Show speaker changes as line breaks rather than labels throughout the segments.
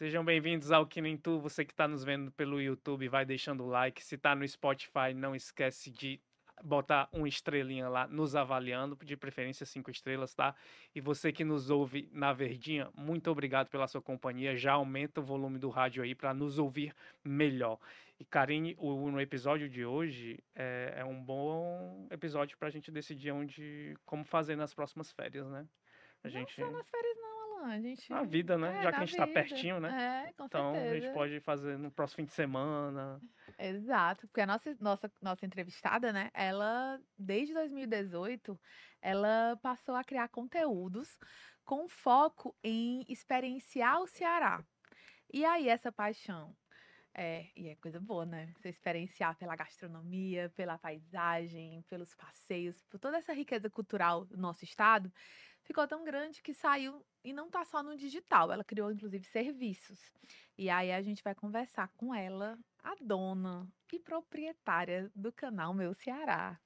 Sejam bem-vindos ao Que Nem Tu. Você que está nos vendo pelo YouTube, vai deixando o like. Se está no Spotify, não esquece de botar uma estrelinha lá nos avaliando, de preferência cinco estrelas, tá? E você que nos ouve na Verdinha, muito obrigado pela sua companhia. Já aumenta o volume do rádio aí para nos ouvir melhor. E Karine, o, no episódio de hoje é, é um bom episódio para a gente decidir onde, como fazer nas próximas férias, né?
A gente... Não só nas férias. A gente...
Vida, né?
É,
Já que a gente está pertinho,
né? É, com
então
certeza.
a gente pode fazer no próximo fim de semana.
Exato, porque a nossa, nossa, nossa entrevistada, né, ela, desde 2018, ela passou a criar conteúdos com foco em experienciar o Ceará. E aí, essa paixão é, e é coisa boa, né? Você experienciar pela gastronomia, pela paisagem, pelos passeios, por toda essa riqueza cultural do nosso estado, ficou tão grande que saiu e não tá só no digital, ela criou inclusive serviços. E aí a gente vai conversar com ela, a dona e proprietária do canal Meu Ceará.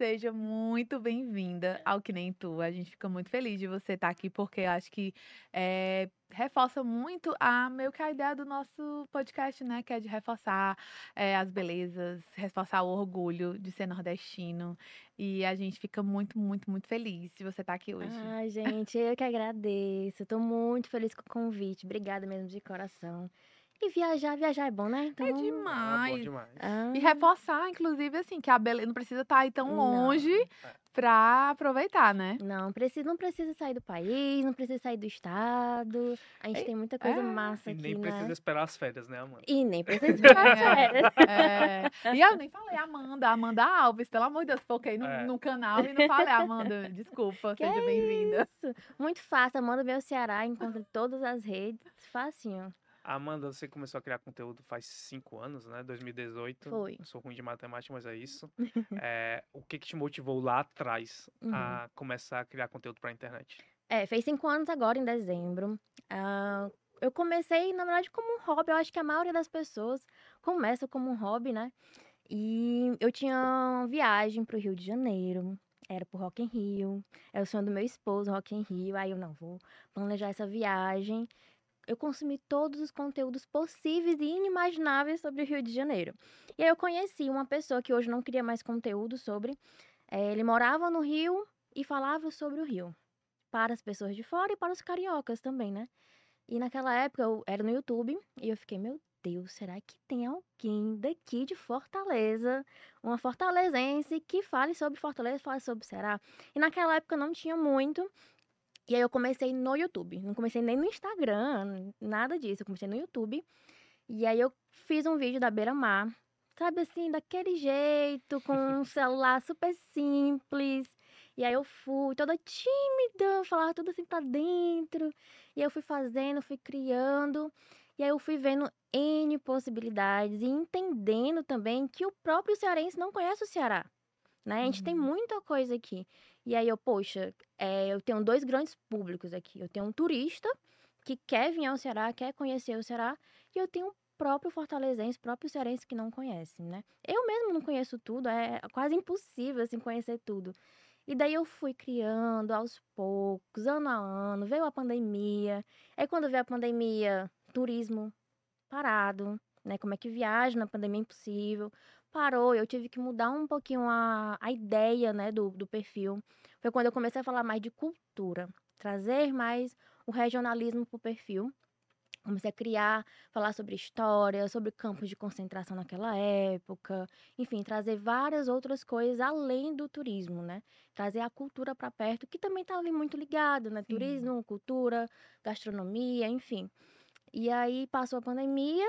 Seja muito bem-vinda ao Que Nem Tu. A gente fica muito feliz de você estar aqui, porque acho que é, reforça muito a meio que a ideia do nosso podcast, né? Que é de reforçar é, as belezas, reforçar o orgulho de ser nordestino. E a gente fica muito, muito, muito feliz de você estar aqui hoje.
Ai, gente, eu que agradeço. Estou muito feliz com o convite. Obrigada mesmo de coração. E viajar, viajar é bom, né?
Então, é demais.
Ah, bom demais.
Ah. E reforçar, inclusive, assim, que a beleza não precisa estar aí tão longe não. pra aproveitar, né?
Não, precisa, não precisa sair do país, não precisa sair do estado. A gente é, tem muita coisa
é.
massa
e
aqui,
nem
né?
precisa esperar as férias, né, Amanda?
E nem precisa esperar as férias.
É. E eu nem falei Amanda, Amanda Alves, pelo amor de Deus, foquei no, no canal e não falei Amanda, desculpa,
que
seja bem-vinda.
Muito fácil, Amanda Meu Ceará, encontra todas as redes, facinho.
Amanda, você começou a criar conteúdo faz cinco anos, né? 2018.
Foi.
Eu sou ruim de matemática, mas é isso. é, o que, que te motivou lá atrás
Uhum.
a começar a criar conteúdo pra internet?
É, fez cinco anos agora, em dezembro. Ah, eu comecei, na verdade, como um hobby. Eu acho que a maioria das pessoas começa como um hobby, né? E eu tinha uma viagem pro Rio de Janeiro. Era pro Rock in Rio. É o sonho do meu esposo, Rock in Rio. Aí eu não vou planejar essa viagem. Eu consumi todos os conteúdos possíveis e inimagináveis sobre o Rio de Janeiro. E aí eu conheci uma pessoa que hoje não cria mais conteúdo sobre. É, ele morava no Rio e falava sobre o Rio. Para as pessoas de fora e para os cariocas também, né? E naquela época eu era no YouTube e eu fiquei, meu Deus, será que tem alguém daqui de Fortaleza, uma fortalezense que fale sobre Fortaleza, fale sobre Ceará? E naquela época não tinha muito. E aí eu comecei no YouTube, não comecei nem no Instagram, nada disso, eu comecei no YouTube. E aí eu fiz um vídeo da Beira Mar, sabe assim, daquele jeito, com um celular super simples. E aí eu fui toda tímida, falava tudo assim pra dentro. E aí eu fui fazendo, fui criando. E aí eu fui vendo N possibilidades e entendendo também que o próprio cearense não conhece o Ceará. Né? A gente tem
Uhum.
muita coisa aqui. E aí eu, poxa, é, eu tenho dois grandes públicos aqui. Eu tenho um turista que quer vir ao Ceará, quer conhecer o Ceará, e eu tenho o próprio fortalezense, próprio cearense que não conhece, né? Eu mesmo não conheço tudo, é quase impossível, assim, conhecer tudo. E daí eu fui criando aos poucos, ano a ano, veio a pandemia. Aí quando veio a pandemia, turismo parado, né? Como é que viaja na pandemia é impossível. Parou, eu tive que mudar um pouquinho a, a ideia, né, do, do perfil. Foi quando eu comecei a falar mais de cultura, trazer mais o regionalismo pro perfil. Comecei a criar, falar sobre história, sobre campos de concentração naquela época, enfim, trazer várias outras coisas além do turismo, né? Trazer a cultura para perto, que também tá ali muito ligado, né?
Sim.
Turismo, cultura, gastronomia, enfim. E aí passou a pandemia,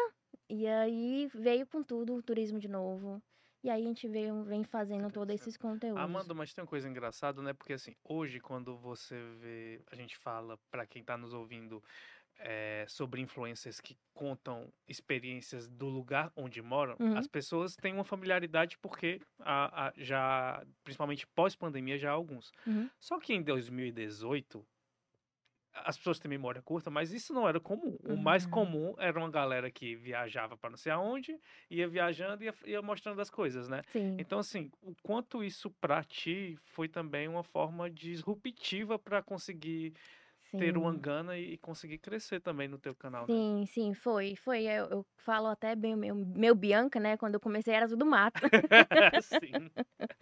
e aí veio com tudo o turismo de novo. E aí a gente veio, vem fazendo todos esses conteúdos.
Amanda, mas tem uma coisa engraçada, né? Porque assim, hoje quando você vê, a gente fala pra quem tá nos ouvindo é, sobre influencers que contam experiências do lugar onde moram,
Uhum.
as pessoas têm uma familiaridade porque a, a- já, principalmente pós-pandemia, já há alguns.
Uhum.
Só que em 2018, as pessoas têm memória curta, mas isso não era comum. O mais
Uhum.
comum era uma galera que viajava para não sei aonde, ia viajando e ia, ia mostrando as coisas, né?
Sim.
Então, assim, o quanto isso pra ti foi também uma forma disruptiva para conseguir ter uma
Sim.
gana e, conseguir crescer também no teu canal, né?
Sim, sim, foi, foi. Eu, eu falo até bem o meu, meu Bianca, né? Quando eu comecei era tudo mato.
Sim.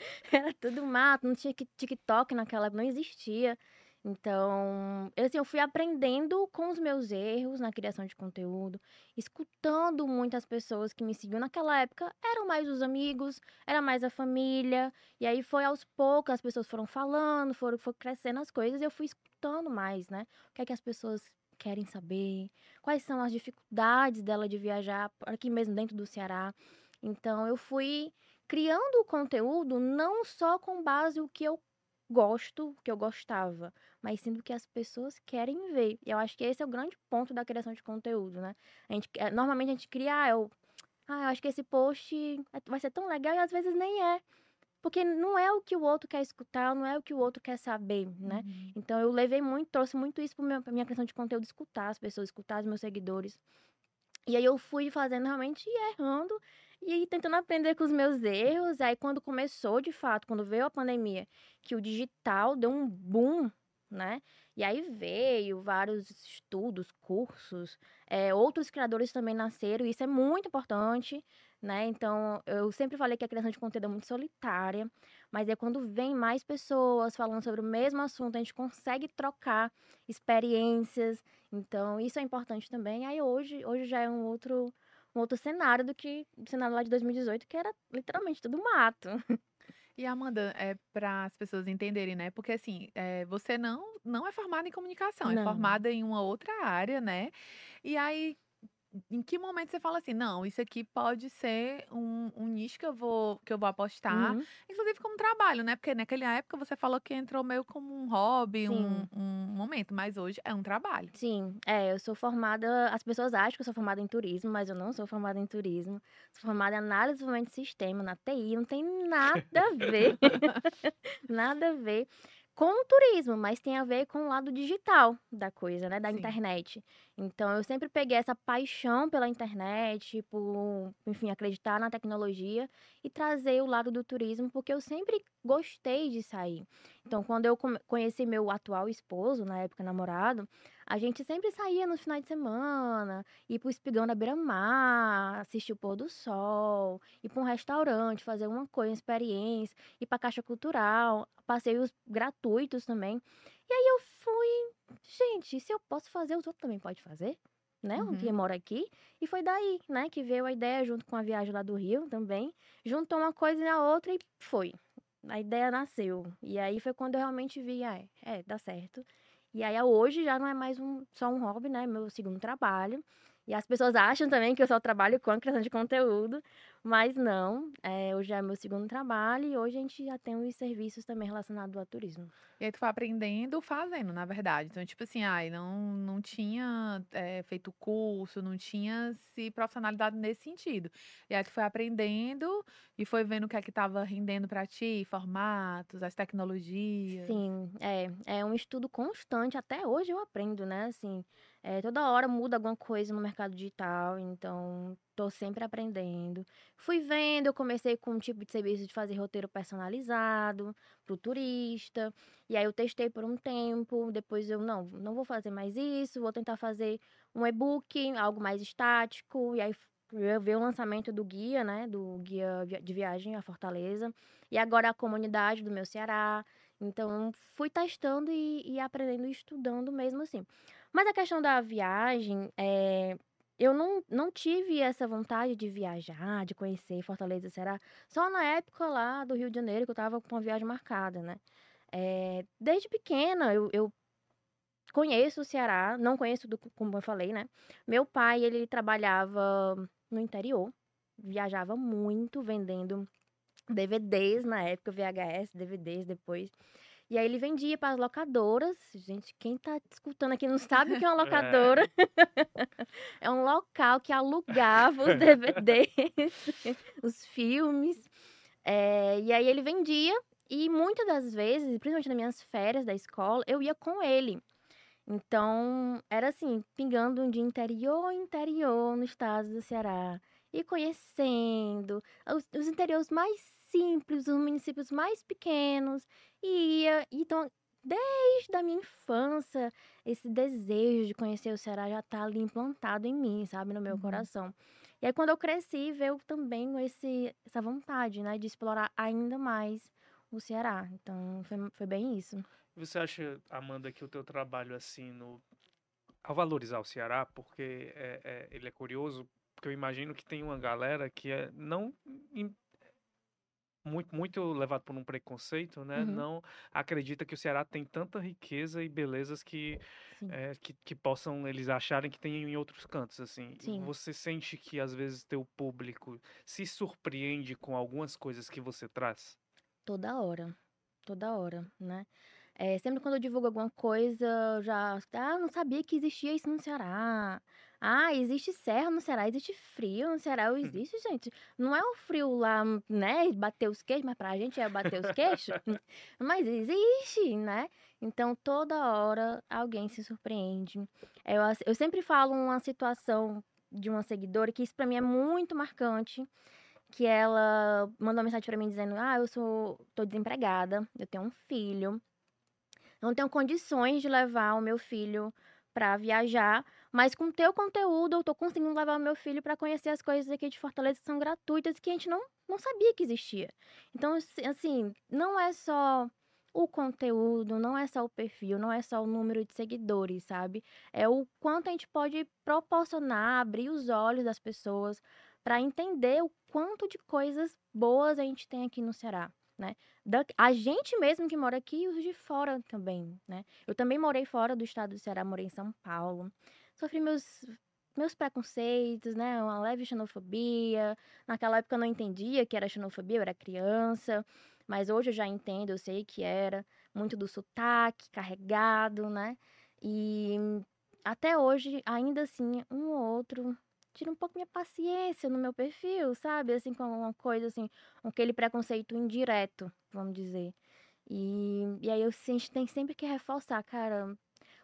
Era tudo mato, não tinha que- TikTok naquela época, não existia. Então, eu, assim, eu fui aprendendo com os meus erros na criação de conteúdo, escutando muitas pessoas que me seguiam naquela época, eram mais os amigos, era mais a família, e aí foi aos poucos, as pessoas foram falando, foram, foram crescendo as coisas, e eu fui escutando mais, né? O que é que as pessoas querem saber, quais são as dificuldades dela de viajar aqui mesmo dentro do Ceará. Então, eu fui criando o conteúdo não só com base o que eu gosto, que eu gostava, mas sim do que as pessoas querem ver. E eu acho que esse é o grande ponto da criação de conteúdo, né? A gente, normalmente a gente cria, ah, eu, ah, eu acho que esse post é- vai ser tão legal e às vezes nem é. Porque não é o que o outro quer escutar, não é o que o outro quer saber, né?
Uhum.
Então eu levei muito, trouxe muito isso para minha criação de conteúdo, escutar as pessoas, escutar os meus seguidores. E aí eu fui fazendo realmente errando e aí tentando aprender com os meus erros. Aí quando começou, de fato, quando veio a pandemia, que o digital deu um boom, né? E aí veio vários estudos, cursos, eh, outros criadores também nasceram, e isso é muito importante, né? Então, eu sempre falei que a criação de conteúdo é muito solitária, mas é quando vem mais pessoas falando sobre o mesmo assunto, a gente consegue trocar experiências. Então, isso é importante também. Aí hoje, hoje já é um outro, um outro cenário do que o cenário lá de 2018, que era literalmente tudo mato.
E Amanda, é para as pessoas entenderem, né? Porque assim, é, você não não é formada em comunicação, é
Não.
formada em uma outra área, né? E aí, em que momento você fala assim, não, isso aqui pode ser um, um nicho que eu vou que eu vou apostar,
Uhum.
inclusive como trabalho, né? Porque naquela época você falou que entrou meio como um hobby, um, um momento, mas hoje é um trabalho.
Sim, é, eu sou formada. As pessoas acham que eu sou formada em turismo, mas eu não sou formada em turismo. Sou formada em análise de desenvolvimento de sistema, na TI, não tem nada a ver. nada a ver com o turismo, mas tem a ver com o lado digital da coisa, né? Da
Sim.
internet. Então, eu sempre peguei essa paixão pela internet, por, enfim, acreditar na tecnologia e trazer o lado do turismo, porque eu sempre gostei de sair. Então, quando eu conheci meu atual esposo, na época namorado, a gente sempre saía nos finais de semana, ir pro espigão da beira-mar, assistir o pôr do sol, ir para um restaurante, fazer uma coisa, uma experiência, ir pra Caixa Cultural, passeios gratuitos também. E aí eu fui, gente, se eu posso fazer, os outros também podem fazer, né?
Uhum.
Quem mora aqui. E foi daí, né, que veio a ideia, junto com a viagem lá do Rio também. Juntou uma coisa na outra e foi. A ideia nasceu. E aí foi quando eu realmente vi, ah, é, é, dá certo. E aí hoje já não é mais um, só um hobby, né? Meu segundo trabalho. E as pessoas acham também que eu só trabalho com a criação de conteúdo, mas não. É, hoje é meu segundo trabalho e hoje a gente já tem os serviços também relacionados ao turismo.
E aí tu foi aprendendo fazendo, na verdade. Então, tipo assim, ai, não, não tinha eh, feito curso, não tinha se profissionalizado nesse sentido. E aí tu foi aprendendo e foi vendo o que é que tava rendendo pra ti, formatos, as tecnologias.
Sim, é, é um estudo constante. Até hoje eu aprendo, né? Assim, é, toda hora muda alguma coisa no mercado digital, então tô sempre aprendendo. Fui vendo, eu comecei com um tipo de serviço de fazer roteiro personalizado pro turista. E aí eu testei por um tempo, depois eu não, não vou fazer mais isso, vou tentar fazer um e-book, algo mais estático. E aí vi o lançamento do guia, né? Do guia de viagem a Fortaleza. E agora a comunidade do meu Ceará. Então, fui testando e, e aprendendo e estudando mesmo assim. Mas a questão da viagem, é, eu não, não tive essa vontade de viajar, de conhecer Fortaleza Ceará, só na época lá do Rio de Janeiro, que eu tava com uma viagem marcada, né? É, desde pequena, eu, eu conheço o Ceará, não conheço, do, como eu falei, né? Meu pai, ele trabalhava no interior, viajava muito vendendo DVDs na época, VHS, DVDs depois. E aí ele vendia para as locadoras. Gente, quem tá escutando aqui não sabe o que é uma locadora. é um local que alugava os DVDs, os filmes. É, e aí ele vendia. E muitas das vezes, principalmente nas minhas férias da escola, eu ia com ele. Então, era assim, pingando de interior em interior no estado do Ceará. E conhecendo os, os interiores mais simples, os municípios mais pequenos. E ia, então, desde a minha infância, esse desejo de conhecer o Ceará já tá ali implantado em mim, sabe, no meu
Uhum.
coração. E aí quando eu cresci, veio também esse, essa vontade, né, de explorar ainda mais o Ceará. Então foi, foi bem isso.
Você acha, Amanda, que o teu trabalho assim no ao valorizar o Ceará, porque é, é- ele é curioso, porque eu imagino que tem uma galera que é não muito muito levado por um preconceito, né?
Uhum.
Não acredita que o Ceará tem tanta riqueza e belezas que é, que, que possam eles acharem que tem em outros cantos, assim.
Sim.
Você sente que às vezes teu público se surpreende com algumas coisas que você traz?
Toda hora. Toda hora, né? É, sempre quando eu divulgo alguma coisa, eu já. Ah, não sabia que existia isso no Ceará. Ah, existe serra no Ceará, existe frio no Ceará. Eu, Existe, gente. Não é o frio lá, né? Bater os queixos, mas pra gente é bater os queixos. mas existe, né? Então, toda hora alguém se surpreende. Eu, eu sempre falo uma situação de uma seguidora que isso pra mim é muito marcante que ela mandou uma mensagem pra mim dizendo: "Ah, eu sou tô desempregada, eu tenho um filho. Não tenho condições de levar o meu filho pra viajar, mas com teu conteúdo eu tô conseguindo levar o meu filho pra conhecer as coisas aqui de Fortaleza que são gratuitas que a gente não não sabia que existia". Então, assi- assim, não é só o conteúdo, não é só o perfil, não é só o número de seguidores, sabe? É o quanto a gente pode proporcionar, abrir os olhos das pessoas para entender o quanto de coisas boas a gente tem aqui no Ceará, né? Da- a gente mesmo que mora aqui e os de fora também, né? Eu também morei fora do estado do Ceará, morei em São Paulo. Sofri meus meus preconceitos, né? Uma leve xenofobia. Naquela época eu não entendia que era xenofobia, eu era criança, mas hoje eu já entendo, eu sei que era muito do sotaque carregado, né? E até hoje, ainda assim, um ou outro tira um pouco minha paciência no meu perfil, sabe? Assim, com uma coisa assim, com aquele preconceito indireto, vamos dizer. E, e aí eu, a gente tem sempre que reforçar, cara,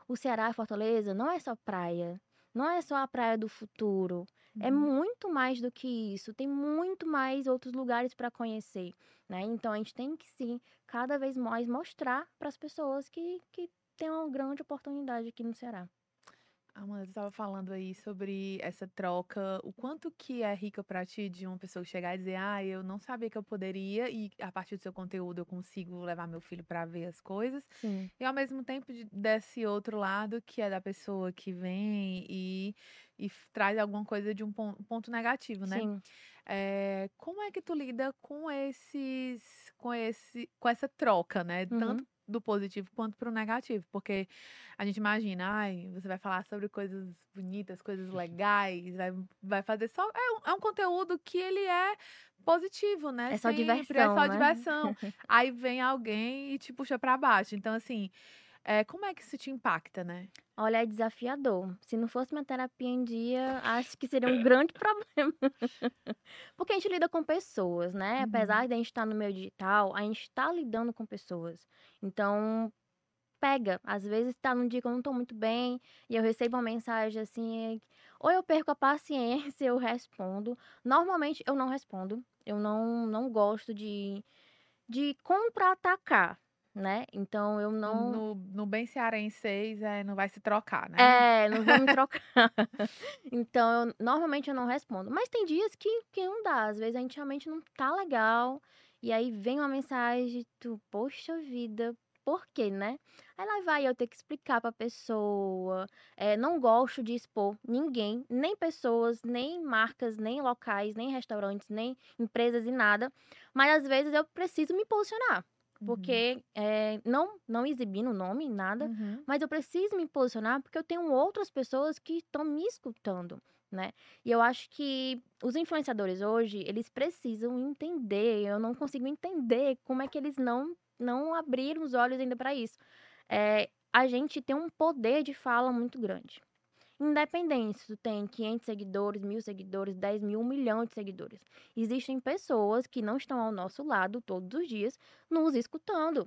o Ceará, Fortaleza, não é só praia. Não é só a praia do futuro. É
Uhum.
muito mais do que isso. Tem muito mais outros lugares para conhecer, né? Então a gente tem que sim, cada vez mais mostrar para as pessoas que, que tem uma grande oportunidade aqui no Ceará.
Amanda, você estava falando aí sobre essa troca, o quanto que é rica pra ti de uma pessoa chegar e dizer, ah, eu não sabia que eu poderia e a partir do seu conteúdo eu consigo levar meu filho pra ver as coisas.
Sim.
E ao mesmo tempo de- desse outro lado, que é da pessoa que vem e, e traz alguma coisa de um pon- ponto negativo, né?
Sim.
É, como é que tu lida com esses, com esse, com essa troca, né?
Uhum.
Tanto do positivo quanto pro negativo, porque a gente imagina, ai, você vai falar sobre coisas bonitas, coisas legais, vai, vai fazer só é um, é um conteúdo que ele é positivo, né?
É só
Sempre,
diversão,
é só
né?
diversão. Aí vem alguém e te puxa pra baixo. Então assim, é, como é que isso te impacta, né?
Olha, é desafiador. Se não fosse minha terapia em dia, acho que seria um grande problema. Porque a gente lida com pessoas, né?
Uhum.
Apesar de a gente estar no meio digital, a gente está lidando com pessoas. Então, pega. Às vezes tá num dia que eu não tô muito bem e eu recebo uma mensagem assim, ou eu perco a paciência, eu respondo. Normalmente eu não respondo. Eu não, não gosto de, de contra-atacar, né? Então eu não.
No, no bem cearense, é, não vai se trocar, né?
É, não vamos trocar. Então, eu- normalmente eu não respondo. Mas tem dias que, que não dá. Às vezes a gente realmente não tá legal. E aí vem uma mensagem, tu, poxa vida, por quê, né? Aí lá vai eu ter que explicar pra pessoa. É, não gosto de expor ninguém, nem pessoas, nem marcas, nem locais, nem restaurantes, nem empresas e nada. Mas às vezes eu preciso me posicionar. Porque é, não, não exibindo o nome, nada.
Uhum.
Mas eu preciso me posicionar porque eu tenho outras pessoas que estão me escutando, né? E eu acho que os influenciadores hoje, eles precisam entender. Eu não consigo entender como é que eles não, não abriram os olhos ainda para isso. É, a gente tem um poder de fala muito grande. Independente se tu tem 500 seguidores, mil seguidores, 10 mil, um milhão de seguidores. Existem pessoas que não estão ao nosso lado todos os dias, nos escutando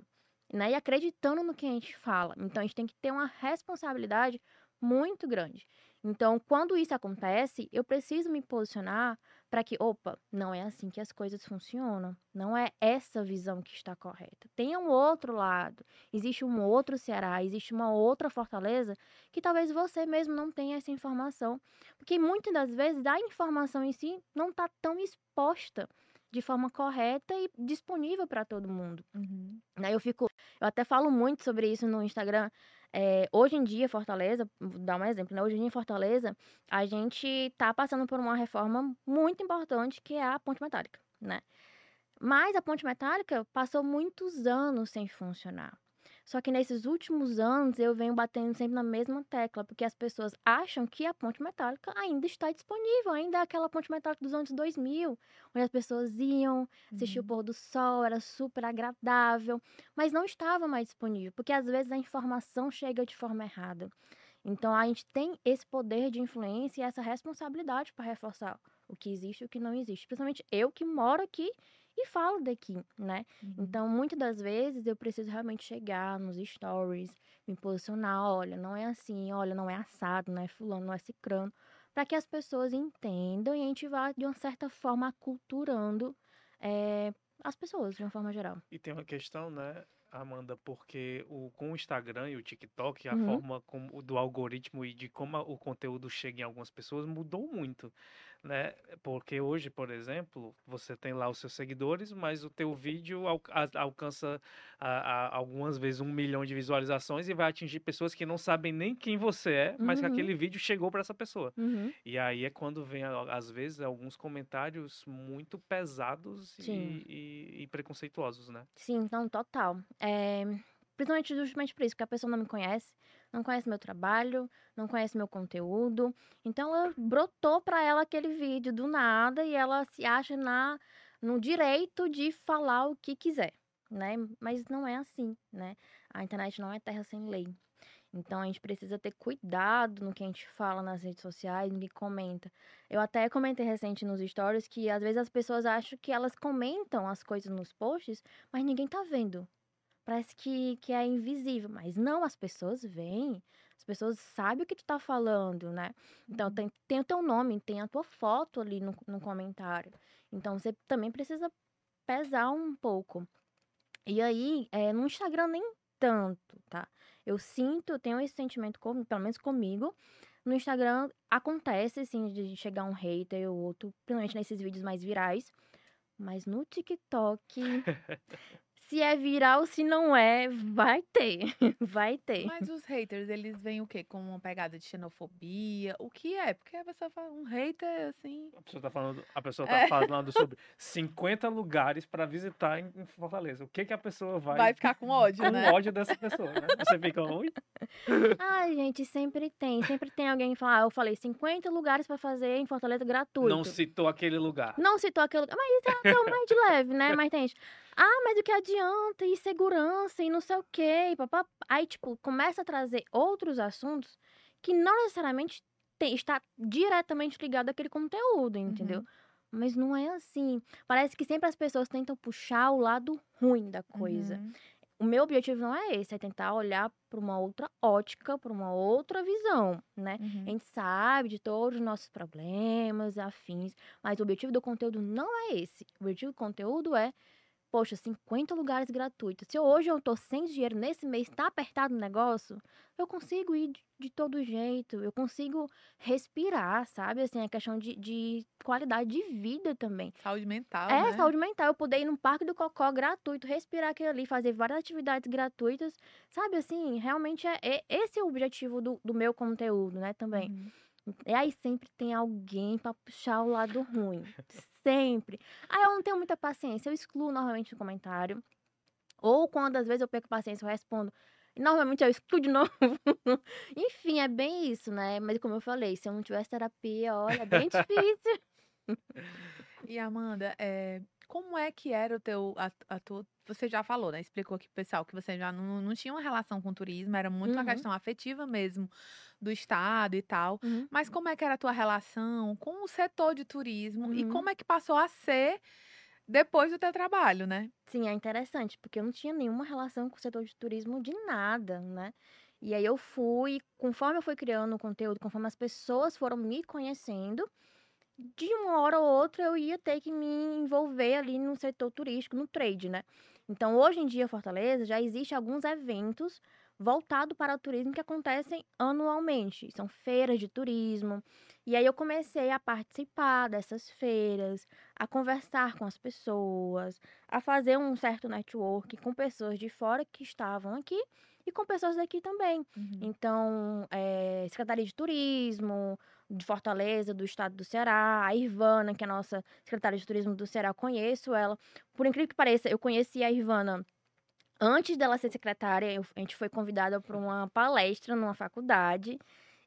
né? E acreditando no que a gente fala. Então a gente tem que ter uma responsabilidade muito grande. Então, quando isso acontece, eu preciso me posicionar para que, opa, não é assim que as coisas funcionam. Não é essa visão que está correta. Tem um outro lado. Existe um outro Ceará, existe uma outra Fortaleza que talvez você mesmo não tenha essa informação. Porque muitas das vezes a informação em si não está tão exposta de forma correta e disponível para todo mundo.
Uhum.
Daí eu fico, eu até falo muito sobre isso no Instagram. É, hoje em dia, Fortaleza, vou dar um exemplo, né? Hoje em dia, Fortaleza, a gente está passando por uma reforma muito importante que é a ponte metálica, né? Mas a ponte metálica passou muitos anos sem funcionar. Só que nesses últimos anos eu venho batendo sempre na mesma tecla, porque as pessoas acham que a ponte metálica ainda está disponível, ainda é aquela ponte metálica dos anos 2000, onde as pessoas iam assistir
Uhum.
o pôr do sol, era super agradável, mas não estava mais disponível, porque às vezes a informação chega de forma errada. Então a gente tem esse poder de influência e essa responsabilidade para reforçar o que existe e o que não existe. Principalmente eu que moro aqui e falo daqui, né?
Uhum.
Então, muitas das vezes eu preciso realmente chegar nos stories, me posicionar, olha, não é assim, olha, não é assado, não é fulano, não é cicrano, para que as pessoas entendam e a gente vá, de uma certa forma, aculturando eh, as pessoas, de uma forma geral.
E tem uma questão, né, Amanda, porque o, com o Instagram e o TikTok, a
Uhum.
forma como, do algoritmo e de como o conteúdo chega em algumas pessoas mudou muito, né? Porque hoje, por exemplo, você tem lá os seus seguidores, mas o teu vídeo al- alcança a- a- algumas vezes um milhão de visualizações e vai atingir pessoas que não sabem nem quem você é, mas que
Uhum.
aquele vídeo chegou para essa pessoa.
Uhum.
E aí é quando vem, às vezes, alguns comentários muito pesados e, e- e preconceituosos, né?
Sim, então, total. É, principalmente justamente por isso, que a pessoa não me conhece, não conhece meu trabalho, não conhece meu conteúdo. Então, ela brotou pra ela aquele vídeo do nada e ela se acha na, no direito de falar o que quiser, né? Mas não é assim, né? A internet não é terra sem lei. Então, a gente precisa ter cuidado no que a gente fala nas redes sociais, no que comenta. Eu até comentei recente nos stories que às vezes as pessoas acham que elas comentam as coisas nos posts, mas ninguém tá vendo. Parece que, que é invisível, mas não, as pessoas veem. As pessoas sabem o que tu tá falando, né? Então,
Uhum.
tem, tem o teu nome, tem a tua foto ali no, no comentário. Então, você também precisa pesar um pouco. E aí, é, no Instagram nem tanto, tá? Eu sinto, eu tenho esse sentimento, com, pelo menos comigo. No Instagram acontece, assim, de chegar um hater ou outro, principalmente nesses vídeos mais virais. Mas no TikTok, se é viral, se não é, vai ter. Vai ter.
Mas os haters, eles vêm o quê? Com uma pegada de xenofobia? O que é? Porque a pessoa fala, um hater, assim...
A pessoa tá falando, a pessoa tá
É.
falando sobre 50 lugares para visitar em, Fortaleza. O que que a pessoa vai,
Vai ficar com ódio,
com
né?
ódio dessa pessoa, né? Você fica, oi?
Ai, gente, sempre tem. Sempre tem alguém que fala, ah, eu falei 50 lugares pra fazer em Fortaleza gratuito.
Não citou aquele lugar.
Não citou aquele lugar. Mas isso é até o mais de leve, né? Mas tem gente. Ah, mas o que adianta? E segurança e não sei o quê. E papá. Aí, tipo, começa a trazer outros assuntos que não necessariamente tem, está diretamente ligado àquele conteúdo, entendeu?
Uhum.
Mas não é assim. Parece que sempre as pessoas tentam puxar o lado ruim da coisa.
Uhum.
O meu objetivo não é esse, é tentar olhar para uma outra ótica, para uma outra visão, né?
Uhum.
A gente sabe de todos os nossos problemas, afins, mas o objetivo do conteúdo não é esse. O objetivo do conteúdo é, poxa, 50 lugares gratuitos. Se hoje eu tô sem dinheiro, nesse mês tá apertado o negócio, eu consigo ir de, de todo jeito, eu consigo respirar, sabe? Assim, a questão de, de qualidade de vida também.
Saúde mental,
É,
né?
saúde mental. Eu poder ir num parque do Cocó gratuito, respirar aquilo ali, fazer várias atividades gratuitas. Sabe, assim, realmente é, é- esse é o objetivo do, do meu conteúdo, né, também.
Uhum.
E aí sempre tem alguém pra puxar o lado ruim. Sempre. Aí eu não tenho muita paciência, eu excluo normalmente o comentário. Ou quando às vezes eu perco paciência, eu respondo. Normalmente eu excluo de novo. Enfim, é bem isso, né? Mas como eu falei, se eu não tivesse terapia, olha, é bem difícil.
E Amanda, é, como é que era o teu. A, a tua, você já falou, né? Explicou aqui pro pessoal que você já não, não tinha uma relação com o turismo, era muito uma
Uhum.
questão afetiva mesmo do estado e tal.
Uhum.
Mas como é que era a tua relação com o setor de turismo e
Uhum.
como é que passou a ser depois do teu trabalho, né?
Sim, é interessante, porque eu não tinha nenhuma relação com o setor de turismo de nada, né? E aí eu fui, conforme eu fui criando o conteúdo, conforme as pessoas foram me conhecendo, de uma hora ou outra eu ia ter que me envolver ali no setor turístico, no trade, né? Então, hoje em dia, Fortaleza já existe alguns eventos voltados para o turismo que acontecem anualmente. São feiras de turismo. E aí eu comecei a participar dessas feiras, a conversar com as pessoas, a fazer um certo network com pessoas de fora que estavam aqui e com pessoas daqui também.
Uhum.
Então, é, Secretaria de Turismo de Fortaleza, do estado do Ceará, a Ivana, que é a nossa secretária de turismo do Ceará, conheço ela. Por incrível que pareça, eu conheci a Ivana antes dela ser secretária, eu, a gente foi convidada para uma palestra numa faculdade.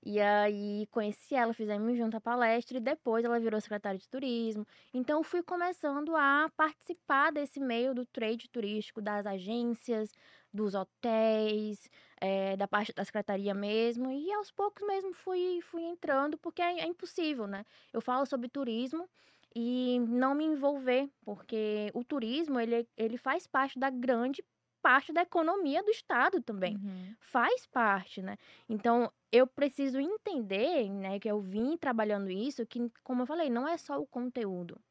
E aí conheci ela, fizemos junto a palestra e depois ela virou secretária de turismo. Então fui começando a participar desse meio do trade turístico, das agências, dos hotéis, é, da parte da secretaria mesmo. E aos poucos mesmo fui, fui entrando, porque é, é impossível, né? Eu falo sobre turismo e não me envolver, porque o turismo ele, ele faz parte da grande parte da economia do estado também.
Uhum.
Faz parte, né? Então, eu preciso entender, né, que eu vim trabalhando isso, que, como eu falei, não é só o conteúdo.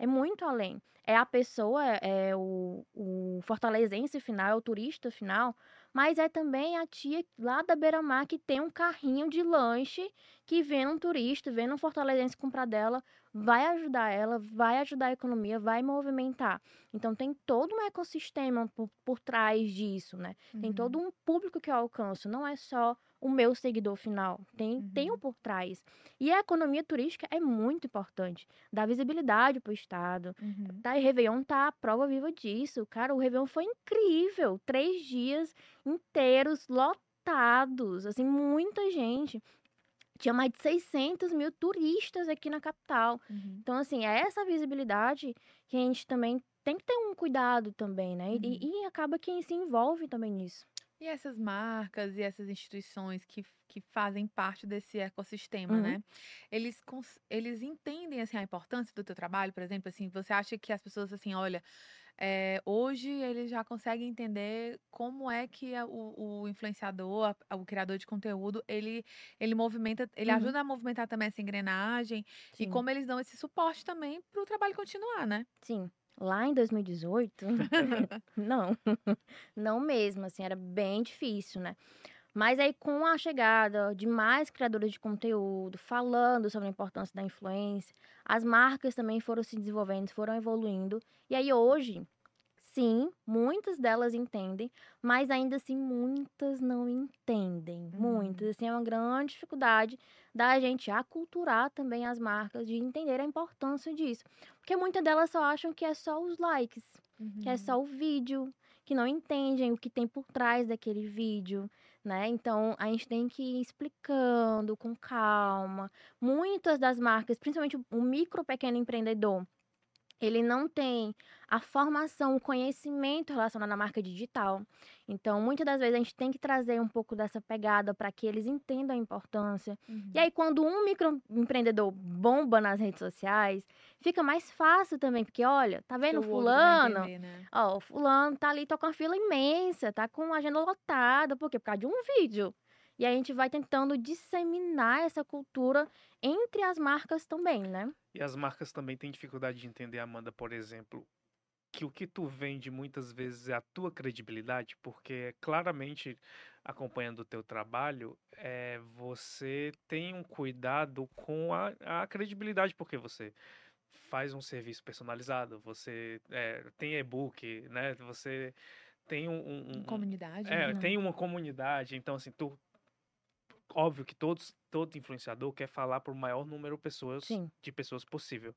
É muito além. É a pessoa, é o, o fortalezense final, é o turista final, mas é também a tia lá da beira-mar que tem um carrinho de lanche que vendo um turista, vendo um fortalezense comprar dela, vai ajudar ela, vai ajudar a economia, vai movimentar. Então tem todo um ecossistema por, por trás disso, né?
Uhum.
Tem todo um público que eu alcanço, não é só o meu seguidor final, tem,
uhum.
tem um por trás. E a economia turística é muito importante, dá visibilidade para o Estado.
Uhum.
Tá, e Réveillon tá a prova viva disso. Cara, o Réveillon foi incrível. Três dias inteiros lotados, assim, muita gente. Tinha mais de 600 mil turistas aqui na capital.
Uhum.
Então, assim, é essa visibilidade que a gente também tem que ter um cuidado também, né?
Uhum.
E, e acaba quem se envolve também nisso.
E essas marcas e essas instituições que, que fazem parte desse ecossistema,
Uhum.
né? Eles, eles entendem, assim, a importância do teu trabalho, por exemplo, assim, você acha que as pessoas, assim, olha, é, hoje eles já conseguem entender como é que a- o, o influenciador, a- o criador de conteúdo, ele, ele movimenta, ele
Uhum.
ajuda a movimentar também essa engrenagem e
Sim.
como eles dão esse suporte também para o trabalho continuar, né?
Sim. Lá em 2018, não, não mesmo, assim, era bem difícil, né? Mas aí com a chegada de mais criadores de conteúdo, falando sobre a importância da influência, as marcas também foram se desenvolvendo, foram evoluindo. E aí hoje, sim, muitas delas entendem, mas ainda assim muitas não entendem. Muitas, assim, é uma grande dificuldade da gente aculturar também as marcas de entender a importância disso. Porque muitas delas só acham que é só os likes, que é
Uhum.
só o vídeo, que não entendem o que tem por trás daquele vídeo, né? Então a gente tem que ir explicando com calma. Muitas das marcas, principalmente o micro pequeno empreendedor, ele não tem a formação, o conhecimento relacionado à marca digital. Então, muitas das vezes a gente tem que trazer um pouco dessa pegada para que eles entendam a importância.
Uhum.
E aí, quando um microempreendedor bomba nas redes sociais, fica mais fácil também, porque olha, tá vendo
o
fulano?
entender, né?
Ó, o fulano tá ali, tá com uma fila imensa, tá com a agenda lotada, por quê? Por causa de um vídeo. E a gente vai tentando disseminar essa cultura entre as marcas também, né?
E as marcas também têm dificuldade de entender, Amanda, por exemplo, que o que tu vende muitas vezes é a tua credibilidade, porque claramente, acompanhando o teu trabalho, é, você tem um cuidado com a, a credibilidade, porque você faz um serviço personalizado, você é, tem e-book, né? Você tem um, um- um-
comunidade,
é,
né?
tem uma comunidade, então assim, tu óbvio que todos todo influenciador quer falar para o maior número de pessoas,
Sim.
de pessoas possível.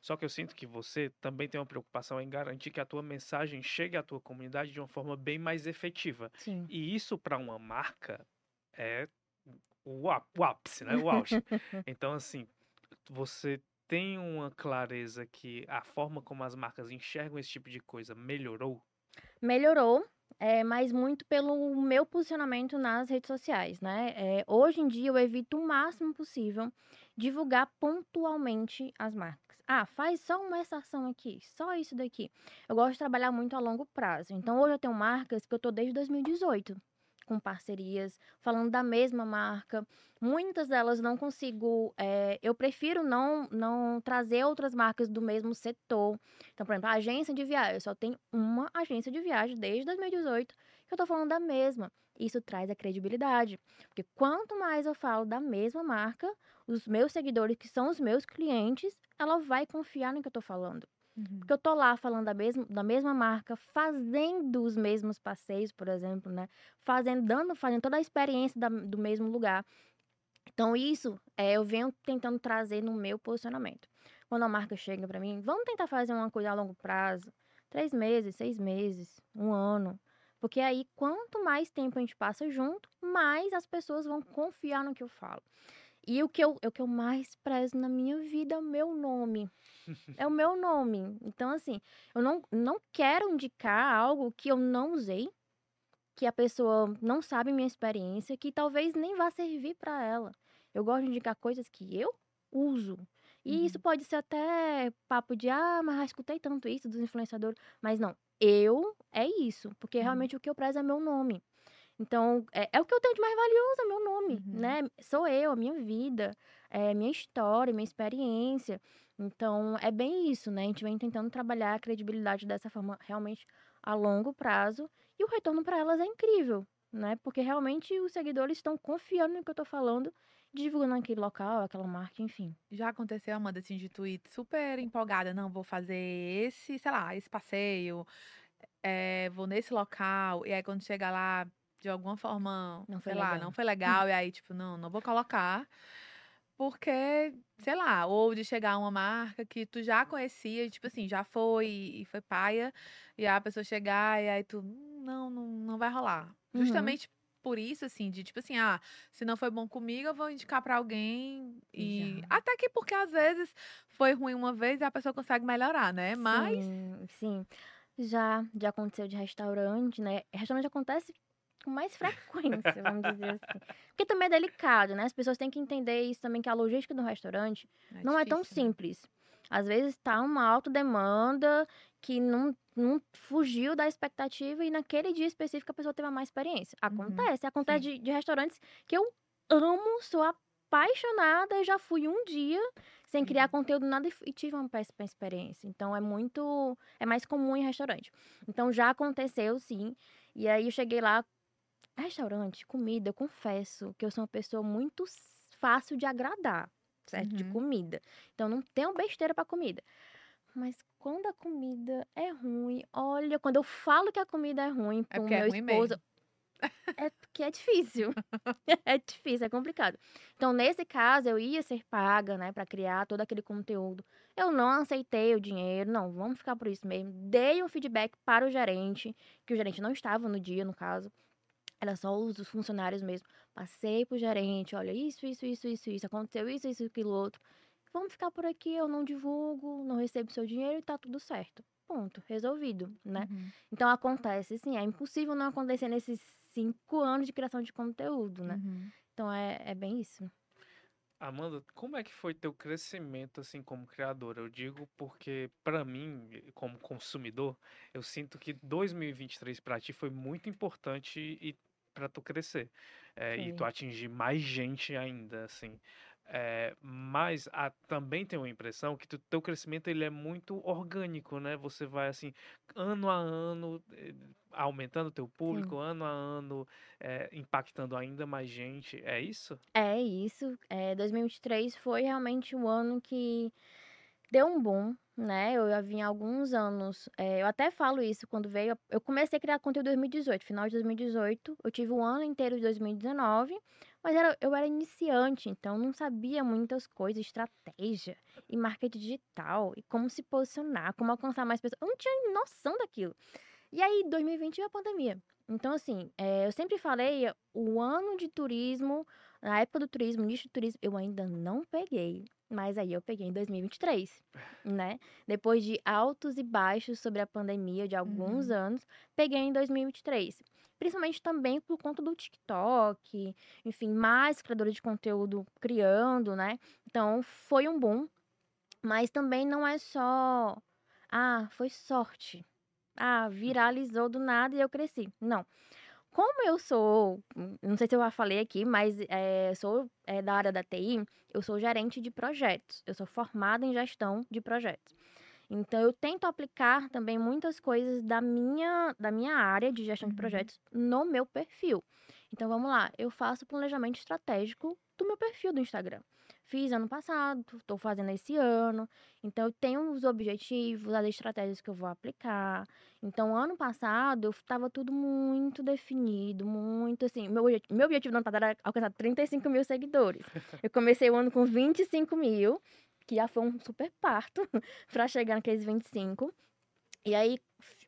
Só que eu sinto que você também tem uma preocupação em garantir que a tua mensagem chegue à tua comunidade de uma forma bem mais efetiva.
Sim.
E isso para uma marca é o, o ápice, né? O auge. Então assim, você tem uma clareza que a forma como as marcas enxergam esse tipo de coisa melhorou?
Melhorou, é, mas muito pelo meu posicionamento nas redes sociais, né? É, hoje em dia eu evito o máximo possível divulgar pontualmente as marcas. Ah, faz só uma essa ação aqui, só isso daqui. Eu gosto de trabalhar muito a longo prazo. Então hoje eu tenho marcas que eu tô desde 2018 com parcerias, falando da mesma marca. Muitas delas não consigo, é, eu prefiro não, não trazer outras marcas do mesmo setor. Então, por exemplo, a agência de viagem, eu só tenho uma agência de viagem desde 2018 que eu tô falando da mesma. Isso traz a credibilidade. Porque quanto mais eu falo da mesma marca, os meus seguidores, que são os meus clientes, ela vai confiar no que eu tô falando. Uhum. Porque eu tô lá falando da mesma, da mesma marca, fazendo os mesmos passeios, por exemplo, né? Fazendo, dando, fazendo toda a experiência da, do mesmo lugar. Então, isso é, eu venho tentando trazer no meu posicionamento. Quando a marca chega para mim, vamos tentar fazer uma coisa a longo prazo. Três meses, seis meses, um ano. Porque aí, quanto mais tempo a gente passa junto, mais as pessoas vão confiar no que eu falo. E o que eu, o que eu mais prezo na minha vida é o meu nome. é o meu nome. Então, assim, eu não, não quero indicar algo que eu não usei, que a pessoa não sabe minha experiência, que talvez nem vá servir para ela. Eu gosto de indicar coisas que eu uso. E uhum. isso pode ser até papo de, ah, mas escutei tanto isso dos influenciadores. Mas não, eu é isso, porque uhum. realmente o que eu prezo é meu nome. Então, é, é, o que eu tenho de mais valioso, é meu nome, uhum. né? Sou eu, a minha vida, é minha história, minha experiência. Então, é bem isso, né? A gente vem tentando trabalhar a credibilidade dessa forma realmente a longo prazo. E o retorno para elas é incrível, né? Porque realmente os seguidores estão confiando no que eu tô falando, divulgando aquele local, aquela marca, enfim.
Já aconteceu, Amanda, assim, de tweet super empolgada, não, vou fazer esse, sei lá, esse passeio, é, vou nesse local, e aí quando chega lá, de alguma forma, não sei legal. lá, não foi legal, e aí, tipo, não, não vou colocar. Porque, sei lá, ou de chegar uma marca que tu já conhecia, tipo assim, já foi e foi paia, e a pessoa chegar e aí tu, não, não, não vai rolar. Uhum. Justamente por isso, assim, de tipo assim, ah, se não foi bom comigo, eu vou indicar para alguém. E Exato. até que porque às vezes foi ruim uma vez e a pessoa consegue melhorar, né? Mas.
Sim, sim. Já, já aconteceu de restaurante, né? Restaurante acontece com mais frequência, vamos dizer assim. Porque também é delicado, né? As pessoas têm que entender isso também, que a logística do restaurante é não difícil, é tão né? simples. Às vezes está uma alta demanda que não, não fugiu da expectativa e naquele dia específico a pessoa teve mais experiência. Acontece. Uhum, Acontece de, de, restaurantes que eu amo, sou apaixonada, já fui um dia sem criar uhum. conteúdo nada e tive uma péssima experiência. Então é muito. É mais comum em restaurante. Então já aconteceu, sim. E aí eu cheguei lá Restaurante, comida, eu confesso que eu sou uma pessoa muito fácil de agradar, certo? Uhum. De comida. Então não tenho besteira para comida. Mas quando a comida é ruim, olha, quando eu falo que a comida é ruim é pro é meu é esposo, é porque é difícil. é difícil, é complicado. Então, nesse caso, eu ia ser paga, né, para criar todo aquele conteúdo. Eu não aceitei o dinheiro, não, vamos ficar por isso mesmo. Dei um feedback para o gerente, que o gerente não estava no dia, no caso. Era só os funcionários mesmo. Passei pro gerente, olha, isso, isso, isso, isso, isso, aconteceu isso, isso, aquilo, outro. Vamos ficar por aqui, eu não divulgo, não recebo seu dinheiro e tá tudo certo. Ponto, resolvido, né? Uhum. Então acontece, sim, é impossível não acontecer nesses cinco anos de criação de conteúdo, né? Uhum. Então é, é bem isso.
Amanda, como é que foi teu crescimento assim como criadora? Eu digo porque para mim, como consumidor, eu sinto que 2023 para ti foi muito importante e para tu crescer é, e tu atingir mais gente ainda, assim. É, mas a, também tenho a impressão que o teu crescimento ele é muito orgânico, né? Você vai assim, ano a ano, eh, aumentando o teu público, Sim. ano a ano, é, impactando ainda mais gente. É isso?
É isso. É, 2023 foi realmente um ano que deu um boom, né? Eu já vinha há alguns anos. É, eu até falo isso quando veio. Eu comecei a criar conteúdo em 2018, final de 2018. Eu tive um ano inteiro de 2019, mas era, eu era iniciante, então não sabia muitas coisas, estratégia e marketing digital, e como se posicionar, como alcançar mais pessoas. Eu não tinha noção daquilo. E aí, 2020 veio a pandemia. Então, assim, é, eu sempre falei, o ano de turismo, na época do turismo, nicho de turismo, eu ainda não peguei. Mas aí eu peguei em 2023, né? Depois de altos e baixos sobre a pandemia de alguns uhum. anos, peguei em 2023. Principalmente também por conta do TikTok, enfim, mais criadores de conteúdo criando, né? Então foi um boom. Mas também não é só. Ah, foi sorte. Ah, viralizou do nada e eu cresci. Não como eu sou, não sei se eu já falei aqui, mas é, sou é, da área da TI, eu sou gerente de projetos. Eu sou formada em gestão de projetos. Então, eu tento aplicar também muitas coisas da minha, da minha área de gestão de
Uhum.
projetos no meu perfil. Então, vamos lá, eu faço planejamento estratégico do meu perfil do Instagram. Fiz ano passado, estou fazendo esse ano. Então, eu tenho os objetivos, as estratégias que eu vou aplicar. Então, ano passado, estava tudo muito definido, muito assim. Meu, meu objetivo no ano passado era alcançar 35 mil seguidores. Eu comecei o ano com 25 mil, que já foi um super parto para chegar naqueles 25. E aí,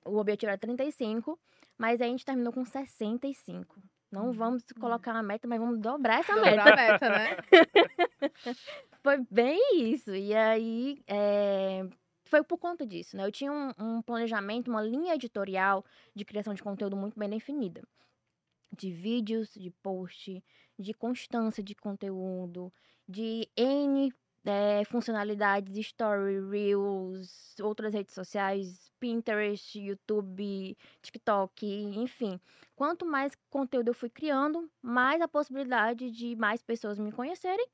o objetivo era 35, mas aí a gente terminou com 65. Não
Hum,
vamos
hum.
colocar uma meta, mas vamos dobrar essa
Dobrar
meta.
a meta, né?
Foi bem isso. E aí, é, foi por conta disso, né? Eu tinha um, um planejamento, uma linha editorial de criação de conteúdo muito bem definida. De vídeos, de post, de constância de conteúdo, de N é, funcionalidades, story, reels, outras redes sociais, Pinterest, YouTube, TikTok, enfim. Quanto mais conteúdo eu fui criando, mais a possibilidade de mais pessoas me conhecerem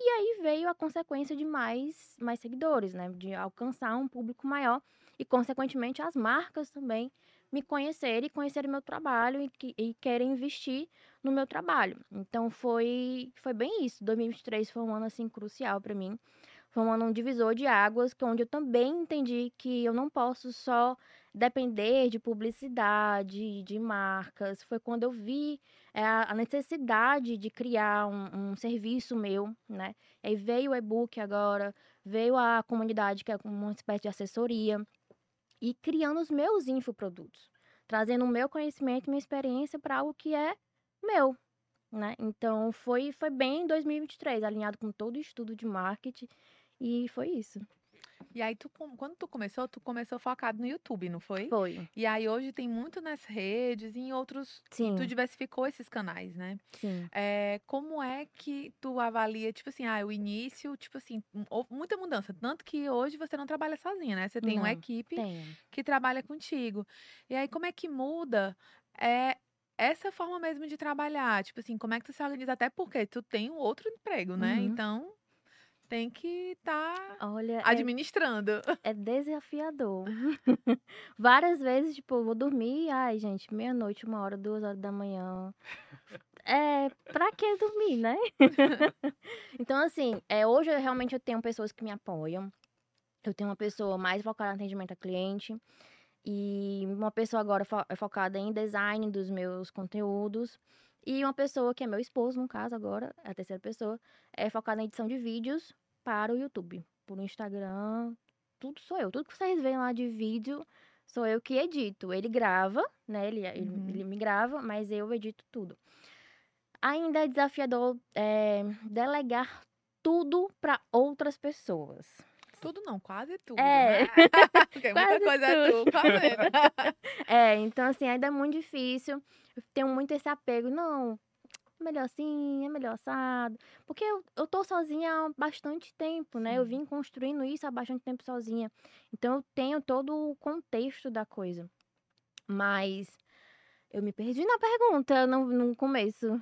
e aí veio a consequência de mais, mais seguidores, né? De alcançar um público maior e, consequentemente, as marcas também me conhecerem conhecerem meu trabalho e, e querem investir no meu trabalho. Então, foi, foi bem isso. 2023 foi um ano, assim, crucial para mim. Foi um divisor de águas, que onde eu também entendi que eu não posso só depender de publicidade, de marcas. Foi quando eu vi é a necessidade de criar um, um serviço meu, né? Aí veio o e-book agora, veio a comunidade, que é uma espécie de assessoria, e criando os meus infoprodutos, trazendo o meu conhecimento e minha experiência para algo que é meu, né? Então foi, foi bem em 2023, alinhado com todo o estudo de marketing, e foi isso.
E aí, tu, quando tu começou, tu começou focado no YouTube, não foi?
Foi.
E aí, hoje tem muito nas redes e em outros.
Sim,
Tu diversificou esses canais, né?
sim.
É, como é que tu avalia, tipo assim, ah, o início, tipo assim, muita mudança. Tanto que hoje você não trabalha sozinha, né? Você tem uma
Não,
equipe
Tenho.
que trabalha contigo. E aí, como é que muda é, essa forma mesmo de trabalhar? Tipo assim, como é que tu se organiza? Até porque tu tem um outro emprego, né?
Uhum.
Então, tem que estar
Olha, é
administrando.
É desafiador. Várias vezes, tipo, vou dormir, ai, gente, meia-noite, uma hora, duas horas da manhã. É, pra que dormir, né? então, assim, é, hoje eu realmente eu tenho pessoas que me apoiam. Eu tenho uma pessoa mais focada no atendimento a cliente. E uma pessoa agora fo- é focada em design dos meus conteúdos. E uma pessoa que é meu esposo, no caso, agora, a terceira pessoa, é focada em edição de vídeos para o YouTube. Por Instagram, tudo sou eu. Tudo que vocês veem lá de vídeo sou eu que edito. Ele grava, né? Ele, ele,
Uhum.
ele me grava, mas eu edito tudo. Ainda é desafiador é, delegar tudo para outras pessoas.
Tudo não, quase tudo,
É.
né? Muita
Quase
coisa é tu fazendo.
É, então assim, ainda é muito difícil. Eu tenho muito esse apego. Não, melhor assim, é melhor assado. Porque eu, eu tô sozinha há bastante tempo, né? Eu
Sim.
vim construindo isso há bastante tempo sozinha. Então eu tenho todo o contexto da coisa. Mas eu me perdi na pergunta no, no começo.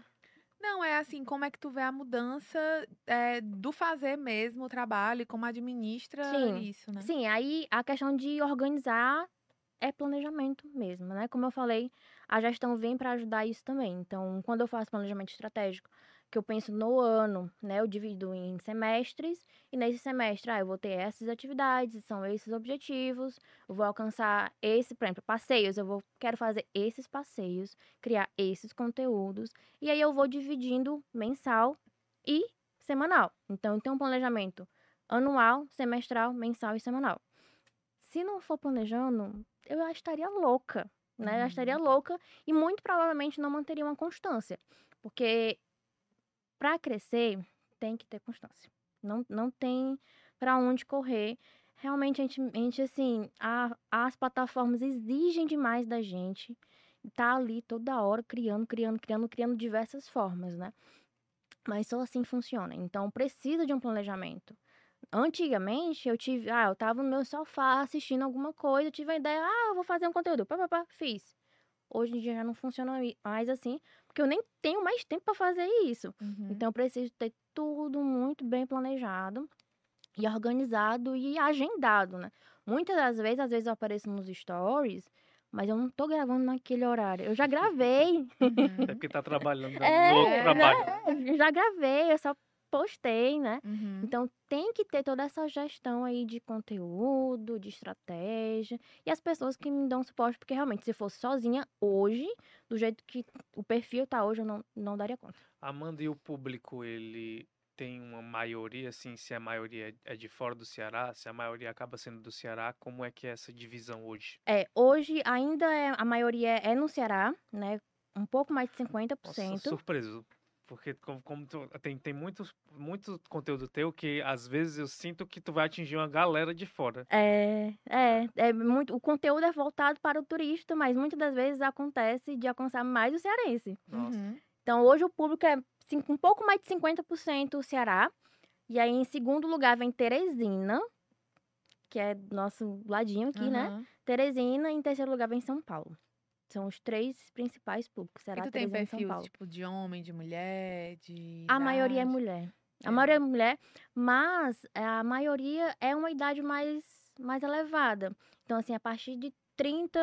Não, é assim, como é que tu vê a mudança é, do fazer mesmo o trabalho e como administra
Sim.
isso, né?
Sim, aí a questão de organizar é planejamento mesmo, né? Como eu falei, a gestão vem para ajudar isso também. Então, quando eu faço planejamento estratégico, que eu penso no ano, né? Eu divido em semestres e nesse semestre, ah, eu vou ter essas atividades, são esses objetivos, eu vou alcançar esse, por exemplo, passeios, eu vou quero fazer esses passeios, criar esses conteúdos e aí eu vou dividindo mensal e semanal. Então, eu tenho um planejamento anual, semestral, mensal e semanal. Se não for planejando, eu estaria louca, né? Eu estaria louca e muito provavelmente não manteria uma constância. Porque para crescer, tem que ter constância. Não, não tem para onde correr. Realmente, a gente, a gente assim, a- as plataformas exigem demais da gente. Tá ali toda hora criando, criando, criando, criando diversas formas, né? Mas só assim funciona. Então, precisa de um planejamento. Antigamente, eu tive, ah, eu tava no meu sofá assistindo alguma coisa, tive a ideia, ah, eu vou fazer um conteúdo, pá, pá, pá, fiz. Hoje em dia já não funciona mais assim, porque eu nem tenho mais tempo para fazer isso.
Uhum.
Então eu preciso ter tudo muito bem planejado e organizado e agendado, né? Muitas das vezes, às vezes eu apareço nos stories, mas eu não tô gravando naquele horário. Eu já gravei,
Uhum.
É porque tá trabalhando
É,
no outro
né?
trabalho.
eu já gravei, eu só postei, né?
Uhum.
Então tem que ter toda essa gestão aí de conteúdo, de estratégia e as pessoas que me dão suporte, porque realmente se fosse sozinha hoje, do jeito que o perfil tá hoje, eu não, não daria conta.
Amanda, e o público, ele tem uma maioria, assim, se a maioria é de fora do Ceará, se a maioria acaba sendo do Ceará, como é que é essa divisão hoje?
É, hoje ainda é, a maioria é no Ceará, né? Um pouco mais de
Nossa,
50%.
surpreso. Porque como, como tu- tem, tem muitos, muito conteúdo teu que às vezes eu sinto que tu vai atingir uma galera de fora.
É, é, é muito, o conteúdo é voltado para o turista, mas muitas das vezes acontece de alcançar mais o cearense.
Nossa.
Uhum.
Então, hoje o público é cin- um pouco mais de 50% o Ceará. E aí, em segundo lugar, vem Teresina, que é nosso ladinho aqui, né?
Aham.
Teresina, e em terceiro lugar vem São Paulo. São os três principais públicos,
E
Ceará,
tu tem perfil, tipo, de homem, de mulher, de
A maioria é
idade?
mulher. A
É.
maioria é mulher, mas a maioria é uma idade mais, mais elevada. Então, assim, a partir de 30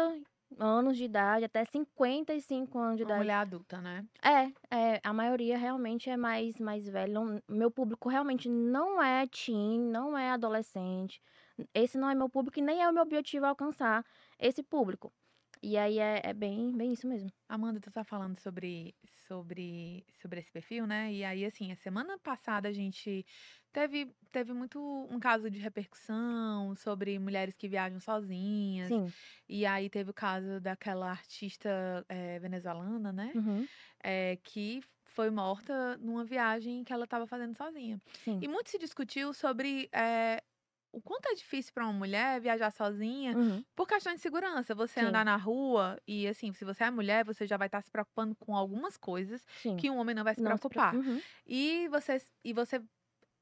anos de idade até 55 anos de
Uma
idade.
mulher adulta, né?
É, é, a maioria realmente é mais, mais velha. Não- meu público realmente não é teen, não é adolescente. Esse não é meu público e nem é o meu objetivo alcançar esse público. E aí é, é bem, bem isso mesmo.
Amanda, tu tá falando sobre, sobre, sobre esse perfil, né? E aí, assim, a semana passada a gente teve, teve muito um caso de repercussão sobre mulheres que viajam sozinhas.
Sim.
E aí teve o caso daquela artista eh, venezuelana, né?
Uhum,
Eh, que foi morta numa viagem que ela estava fazendo sozinha.
sim.
E muito se discutiu sobre eh, o quanto é difícil para uma mulher viajar sozinha
Uhum,
por questão de segurança. Você
Sim.
andar na rua e, assim, se você é mulher, você já vai estar se preocupando com algumas coisas
sim.
que um homem não vai se
Não se
preocupar.
preocupe. Uhum,
E você e você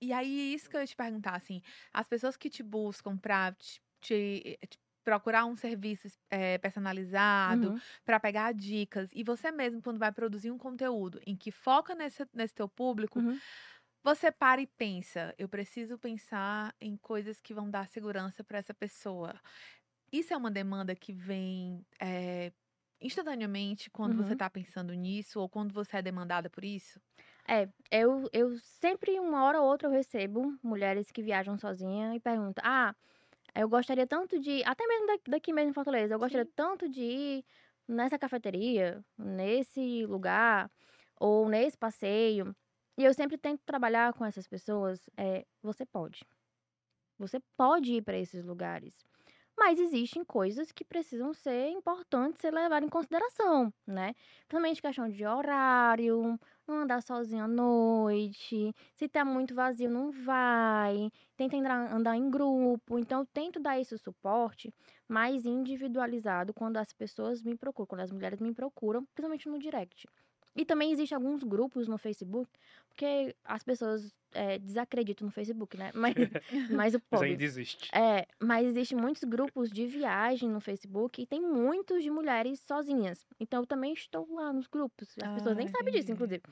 e aí isso que eu ia te perguntar assim, as pessoas que te buscam para te, te- te procurar um serviço eh, personalizado,
uhum,
para pegar dicas e você mesmo quando vai produzir um conteúdo em que foca nesse nesse teu público,
uhum.
Você para e pensa, eu preciso pensar em coisas que vão dar segurança para essa pessoa. Isso é uma demanda que vem eh, instantaneamente quando você
Uhum.
está pensando nisso ou quando você é demandada por isso?
É, eu, eu sempre, uma hora ou outra, eu recebo mulheres que viajam sozinha e perguntam: Ah, eu gostaria tanto de. Até mesmo daqui, mesmo em Fortaleza, eu gostaria tanto de ir nessa cafeteria, nesse lugar, ou nesse passeio. E eu sempre tento trabalhar com essas pessoas. É, você pode. Você pode ir para esses lugares. Mas existem coisas que precisam ser importantes ser levadas em consideração, né? Principalmente questão de horário, não andar sozinho à noite. Se tá muito vazio, não vai. Tenta andar, andar em grupo. Então, eu tento dar esse suporte mais individualizado quando as pessoas me procuram, quando as mulheres me procuram, principalmente no direct. E também existem alguns grupos no Facebook, porque as pessoas eh, desacreditam no Facebook, né? Mas, mas o
Mas
pobre.
ainda existe.
É, mas existem muitos grupos de viagem no Facebook e tem muitos de mulheres sozinhas. Então eu também estou lá nos grupos. As pessoas nem
Ah,
sabem disso, inclusive.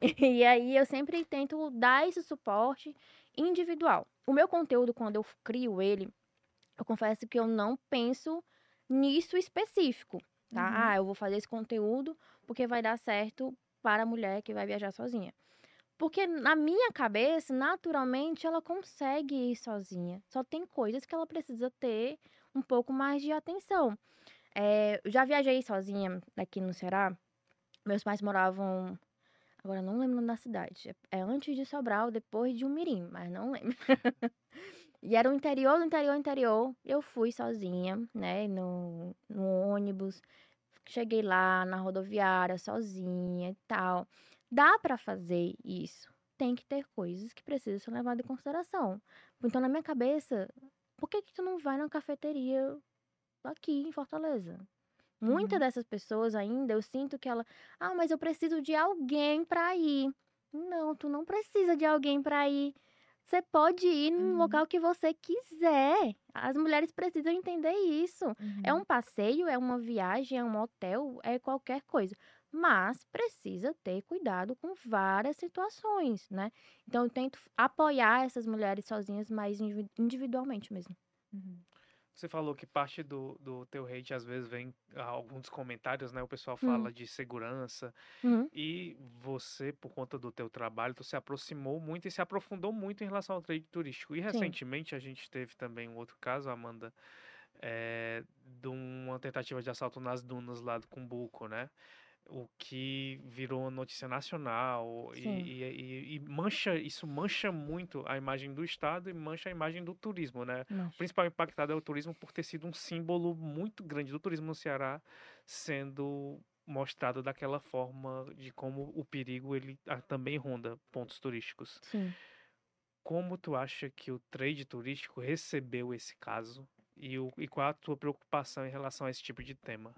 E aí eu sempre tento dar esse suporte individual. O meu conteúdo, quando eu crio ele, eu confesso que eu não penso nisso específico, tá?
Uhum.
Ah, eu vou fazer esse conteúdo porque vai dar certo para a mulher que vai viajar sozinha. Porque na minha cabeça, naturalmente, ela consegue ir sozinha. Só tem coisas que ela precisa ter um pouco mais de atenção. É, eu já viajei sozinha aqui no Ceará. Meus pais moravam. Agora não lembro da cidade. É antes de Sobral, depois de Umirim, mas não lembro. e era o interior do interior, interior. Eu fui sozinha, né, no, no ônibus. Cheguei lá na rodoviária sozinha e tal. Dá pra fazer isso. Tem que ter coisas que precisam ser levadas em consideração. Então, na minha cabeça, por que que tu não vai na cafeteria aqui em Fortaleza? Muitas
Uhum.
dessas pessoas ainda, eu sinto que ela, ah, mas eu preciso de alguém pra ir. Não, tu não precisa de alguém pra ir. Você pode ir no
Uhum.
local que você quiser. As mulheres precisam entender isso. É
Uhum.
um passeio, é uma viagem, é um hotel, é qualquer coisa. Mas precisa ter cuidado com várias situações, né? Então eu tento apoiar essas mulheres sozinhas mais indivi- individualmente mesmo.
Uhum.
Você falou que parte do, do teu hate às vezes vem ah, alguns comentários, né? O pessoal
Hum.
fala de segurança
Uhum.
e você, por conta do teu trabalho, tu se aproximou muito e se aprofundou muito em relação ao trade turístico. E
Sim.
recentemente a gente teve também um outro caso, Amanda, eh, de uma tentativa de assalto nas dunas lá do Cumbuco, né? O que virou notícia nacional e, e- e- mancha, isso mancha muito a imagem do Estado e mancha a imagem do turismo, né? O
Mas-
principal impactado é o turismo por ter sido um símbolo muito grande do turismo no Ceará, sendo mostrado daquela forma de como o perigo ele ah, também ronda pontos turísticos.
Sim.
Como tu acha que o trade turístico recebeu esse caso e, o, e qual a tua preocupação em relação a esse tipo de tema?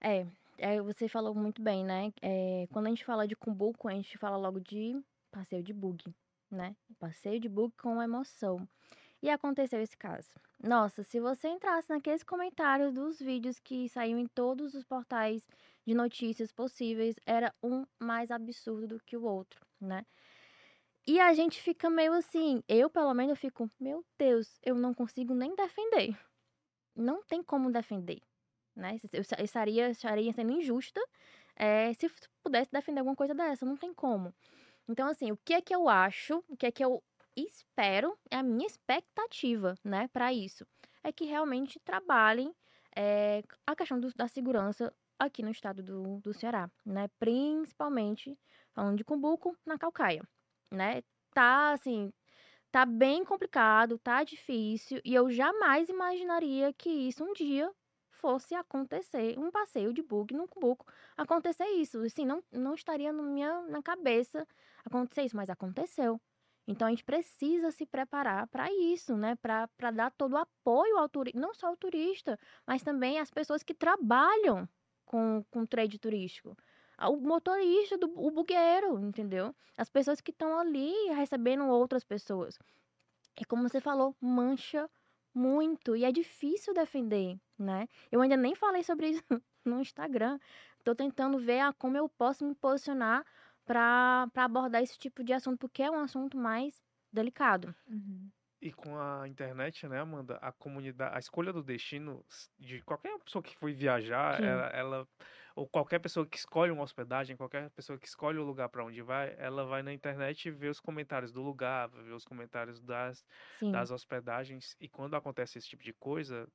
É, é, você falou muito bem, né? É, quando a gente fala de Cumbuco, a gente fala logo de passeio de bug, né? Passeio de bug com emoção. E aconteceu esse caso. Nossa, se você entrasse naqueles comentários dos vídeos que saíam em todos os portais de notícias possíveis, era um mais absurdo do que o outro, né? E a gente fica meio assim, eu pelo menos fico, meu Deus, eu não consigo nem defender. Não tem como defender né? Eu estaria, estaria sendo injusta eh, se pudesse defender alguma coisa dessa, não tem como. Então, assim, o que é que eu acho, o que é que eu espero, é a minha expectativa, né, para isso, é que realmente trabalhem eh, a questão do- da segurança aqui no estado do, do Ceará, né, principalmente falando de Cumbuco, na Calcaia, né, tá, assim, tá bem complicado, tá difícil, e eu jamais imaginaria que isso um dia fosse acontecer, um passeio de bug no Cumbuco, acontecer isso. Assim, não, não estaria na minha na cabeça acontecer isso, mas aconteceu. Então a gente precisa se preparar para isso, né? Para dar todo o apoio ao turista, não só ao turista, mas também às pessoas que trabalham com, com trade turístico. Ah, O motorista, do, o bugueiro, entendeu? As pessoas que estão ali recebendo outras pessoas. E como você falou, mancha muito e é difícil defender, né? Eu ainda nem falei sobre isso no Instagram. Tô tentando ver ah, como eu posso me posicionar para abordar esse tipo de assunto, porque é um assunto mais delicado.
Uhum.
E com a internet, né, Amanda, a comunidade, a escolha do destino de qualquer pessoa que foi viajar,
Sim.
ela, ela- ou qualquer pessoa que escolhe uma hospedagem, qualquer pessoa que escolhe o lugar para onde vai, ela vai na internet e vê os comentários do lugar, vê os comentários das,
Sim,
das hospedagens, e quando acontece esse tipo de coisa,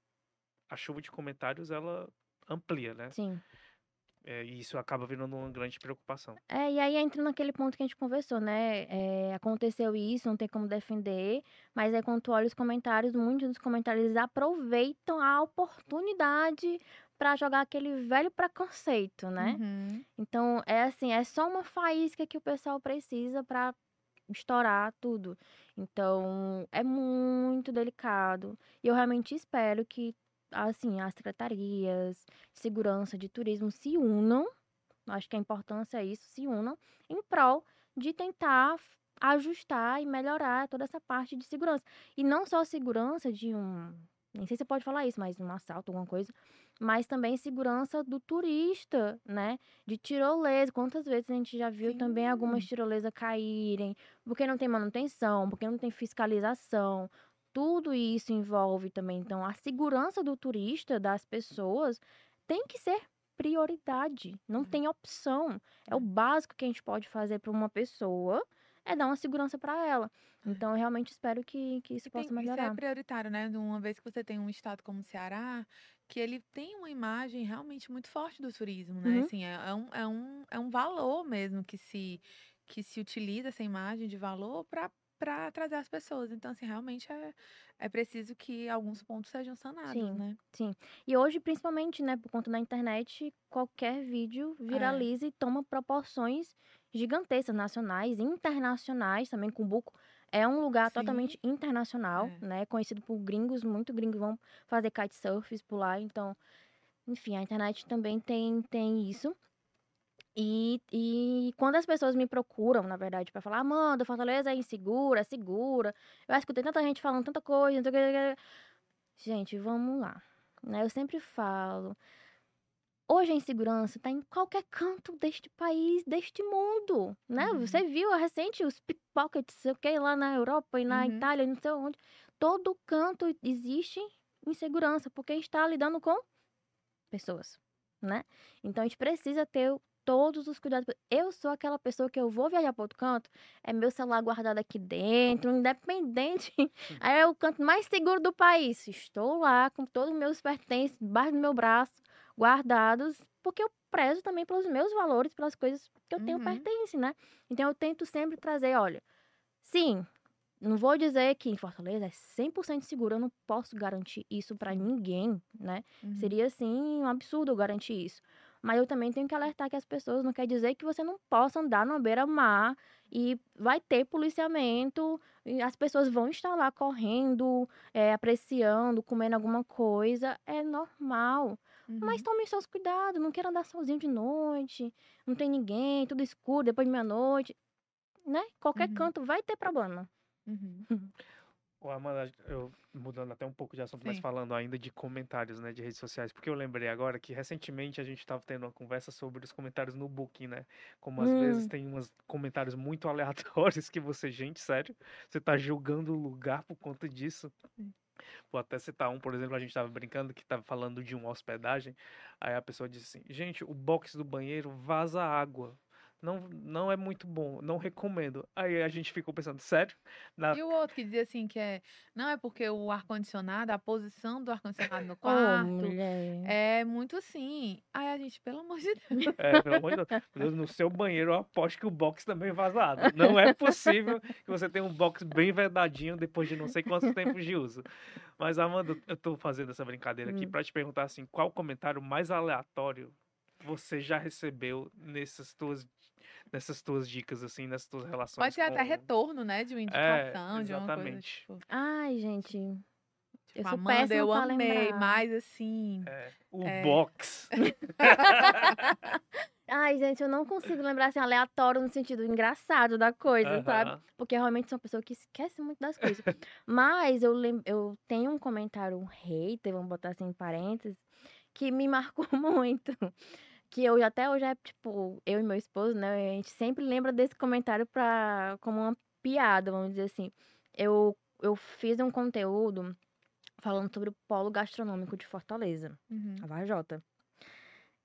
a chuva de comentários ela amplia, né?
sim.
É, e isso acaba virando uma grande preocupação.
É, e aí entra naquele ponto que a gente conversou, né? É, aconteceu isso, não tem como defender, mas aí quando tu olha os comentários, muitos dos comentários eles aproveitam a oportunidade para jogar aquele velho preconceito, né?
Uhum.
Então, é assim, é só uma faísca que o pessoal precisa para estourar tudo. Então, é muito delicado. E eu realmente espero que, assim, as secretarias de segurança, de turismo se unam. Acho que a importância é isso, se unam em prol de tentar ajustar e melhorar toda essa parte de segurança. E não só segurança de um, nem sei se você pode falar isso, mas um assalto, alguma coisa, mas também segurança do turista, né? De tirolesa. Quantas vezes a gente já viu também algumas
Sim.
tirolesas caírem, porque não tem manutenção, porque não tem fiscalização. Tudo isso envolve também. Então, a segurança do turista, das pessoas, tem que ser prioridade. Não
Uhum.
tem opção. É o
É.
básico que a gente pode fazer para uma pessoa, é dar uma segurança para ela. Então, eu realmente espero que, que isso
E tem-
possa
isso é
melhorar.
prioritário, né? Uma vez que você tem um estado como o Ceará, que ele tem uma imagem realmente muito forte do turismo, né?
Uhum.
Assim, é, é um, é, um, é um valor mesmo que se, que se utiliza essa imagem de valor para para trazer as pessoas. Então, assim, realmente é, é preciso que alguns pontos sejam sanados,
Sim.
né?
Sim. E hoje, principalmente, né, por conta da internet, qualquer vídeo
É.
viraliza e toma proporções gigantescas, nacionais, internacionais, também Cumbuco é um lugar
Sim.
totalmente internacional,
É.
né, conhecido por gringos, muito gringos vão fazer kitesurfs por lá, então, enfim, a internet também tem, tem isso. E, e quando as pessoas me procuram, na verdade, pra falar, Amanda, Fortaleza é insegura, é segura. Eu acho que tem tanta gente falando tanta coisa. Gente, vamos lá. né? Eu sempre falo. Hoje a insegurança está em qualquer canto deste país, deste mundo, né?
Uhum.
Você viu a recente os pickpockets, sei o que, lá na Europa e na
Uhum.
Itália, não sei onde. Todo canto existe insegurança, porque a gente está lidando com pessoas, né? Então a gente precisa ter todos os cuidados. Eu sou aquela pessoa que eu vou viajar para outro canto, é meu celular guardado aqui dentro, independente. Aí é o canto mais seguro do país. Estou lá com todos os meus pertences debaixo do meu braço, guardados, porque eu prezo também pelos meus valores, pelas coisas que eu tenho
Uhum.
pertence, né? Então eu tento sempre trazer, olha, sim, não vou dizer que em Fortaleza é 100% seguro, eu não posso garantir isso para ninguém, né?
Uhum.
Seria, assim, um absurdo eu garantir isso. Mas eu também tenho que alertar que as pessoas não quer dizer que você não possa andar na beira-mar e vai ter policiamento, e as pessoas vão estar lá correndo, eh, apreciando, comendo alguma coisa. É normal. Mas
Uhum.
tome seus cuidados, não queira andar sozinho de noite, não tem ninguém, tudo escuro, depois de meia-noite, né? Qualquer
Uhum.
canto vai ter problema.
Uhum.
Ô, Amanda, eu mudando até um pouco de assunto, mas
Sim.
falando ainda de comentários, né, de redes sociais, porque eu lembrei agora que recentemente a gente estava tendo uma conversa sobre os comentários no Booking, né? Como às vezes
Hum.
tem uns comentários muito aleatórios que você, gente, sério, você tá julgando o lugar por conta disso. Vou até citar um, por exemplo, a gente tava brincando que tava falando de uma hospedagem, aí a pessoa disse assim, gente, o box do banheiro vaza água. Não, não é muito bom, não recomendo. Aí a gente ficou pensando, sério? Na
E o outro que dizia assim que é, não é porque o ar-condicionado, a posição do ar-condicionado no quarto
mulher.
é muito assim. Aí a gente, pelo amor de Deus.
É, pelo amor de Deus. No seu banheiro eu aposto que o box também é vazado. Não é possível que você tenha um box bem vedadinho depois de não sei quantos tempos de uso. Mas, Amanda, eu tô fazendo essa brincadeira aqui
Hum.
pra te perguntar assim, qual comentário mais aleatório você já recebeu nessas tuas, nessas tuas dicas, assim, nessas tuas relações
Pode ser até
com...
retorno, né? De uma
É,
indicação, de uma coisa.
exatamente.
Tipo,
Ai, gente.
tipo,
sou
Amanda, eu amei,
lembrar.
mas assim.
É, o
É.
box.
Ai, gente, eu não consigo lembrar assim, aleatório no sentido engraçado da coisa, sabe?
Aham.
Porque eu realmente sou uma pessoa que esquece muito das coisas. Mas eu, lem eu tenho um comentário, um hater, vamos botar assim em parênteses, que me marcou muito. Que eu até hoje é, tipo, eu e meu esposo, né? A gente sempre lembra desse comentário pra, como uma piada, vamos dizer assim. Eu, eu fiz um conteúdo falando sobre o polo gastronômico de Fortaleza
Uhum.
a Varjota.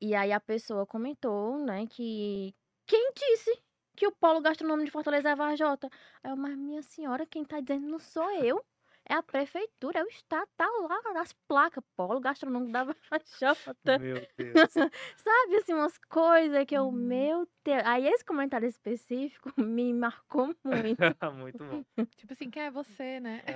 E aí a pessoa comentou, né, que quem disse que o polo gastronômico de Fortaleza é a Varjota? Aí eu, mas minha senhora, quem tá dizendo não sou eu. É a prefeitura, é o estado, tá lá nas placas, polo gastronômico da Varjota.
Meu Deus.
Sabe, assim, umas coisas que eu,
Uhum.
meu Deus. Aí esse comentário específico me marcou muito.
Muito bom.
Tipo assim, quem é você, né?
É.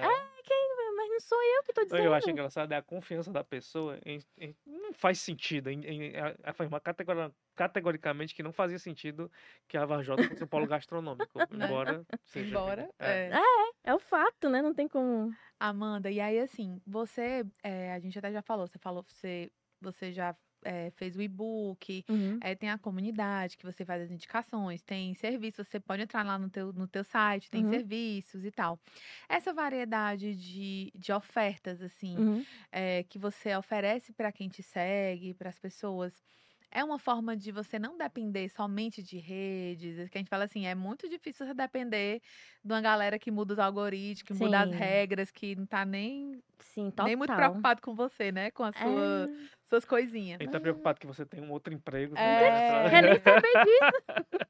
mas não sou eu que tô dizendo.
Eu acho engraçado é a confiança da pessoa em, em- não faz sentido em, em a- afirmar categori- categoricamente que não fazia sentido que a Varjota fosse um polo gastronômico, embora seja.
Embora.
é.
é.
É o fato, né? Não tem como.
Amanda, e aí assim, você, é, a gente até já falou, você falou, você, você já é, fez o e-book,
Uhum.
é, tem a comunidade que você faz as indicações, tem serviços, você pode entrar lá no teu, no teu site, tem
Uhum.
serviços e tal. Essa variedade de, de ofertas, assim,
Uhum.
é, que você oferece para quem te segue, para as pessoas, é uma forma de você não depender somente de redes, que a gente fala assim, é muito difícil você depender de uma galera que muda os algoritmos, que muda as
Sim.
regras, que não tá nem,
Sim,
nem muito preocupado com você, né? Com as sua,
É...
suas coisinhas.
Ele tá preocupado que você tem um outro emprego.
É.
Quer nem saber disso.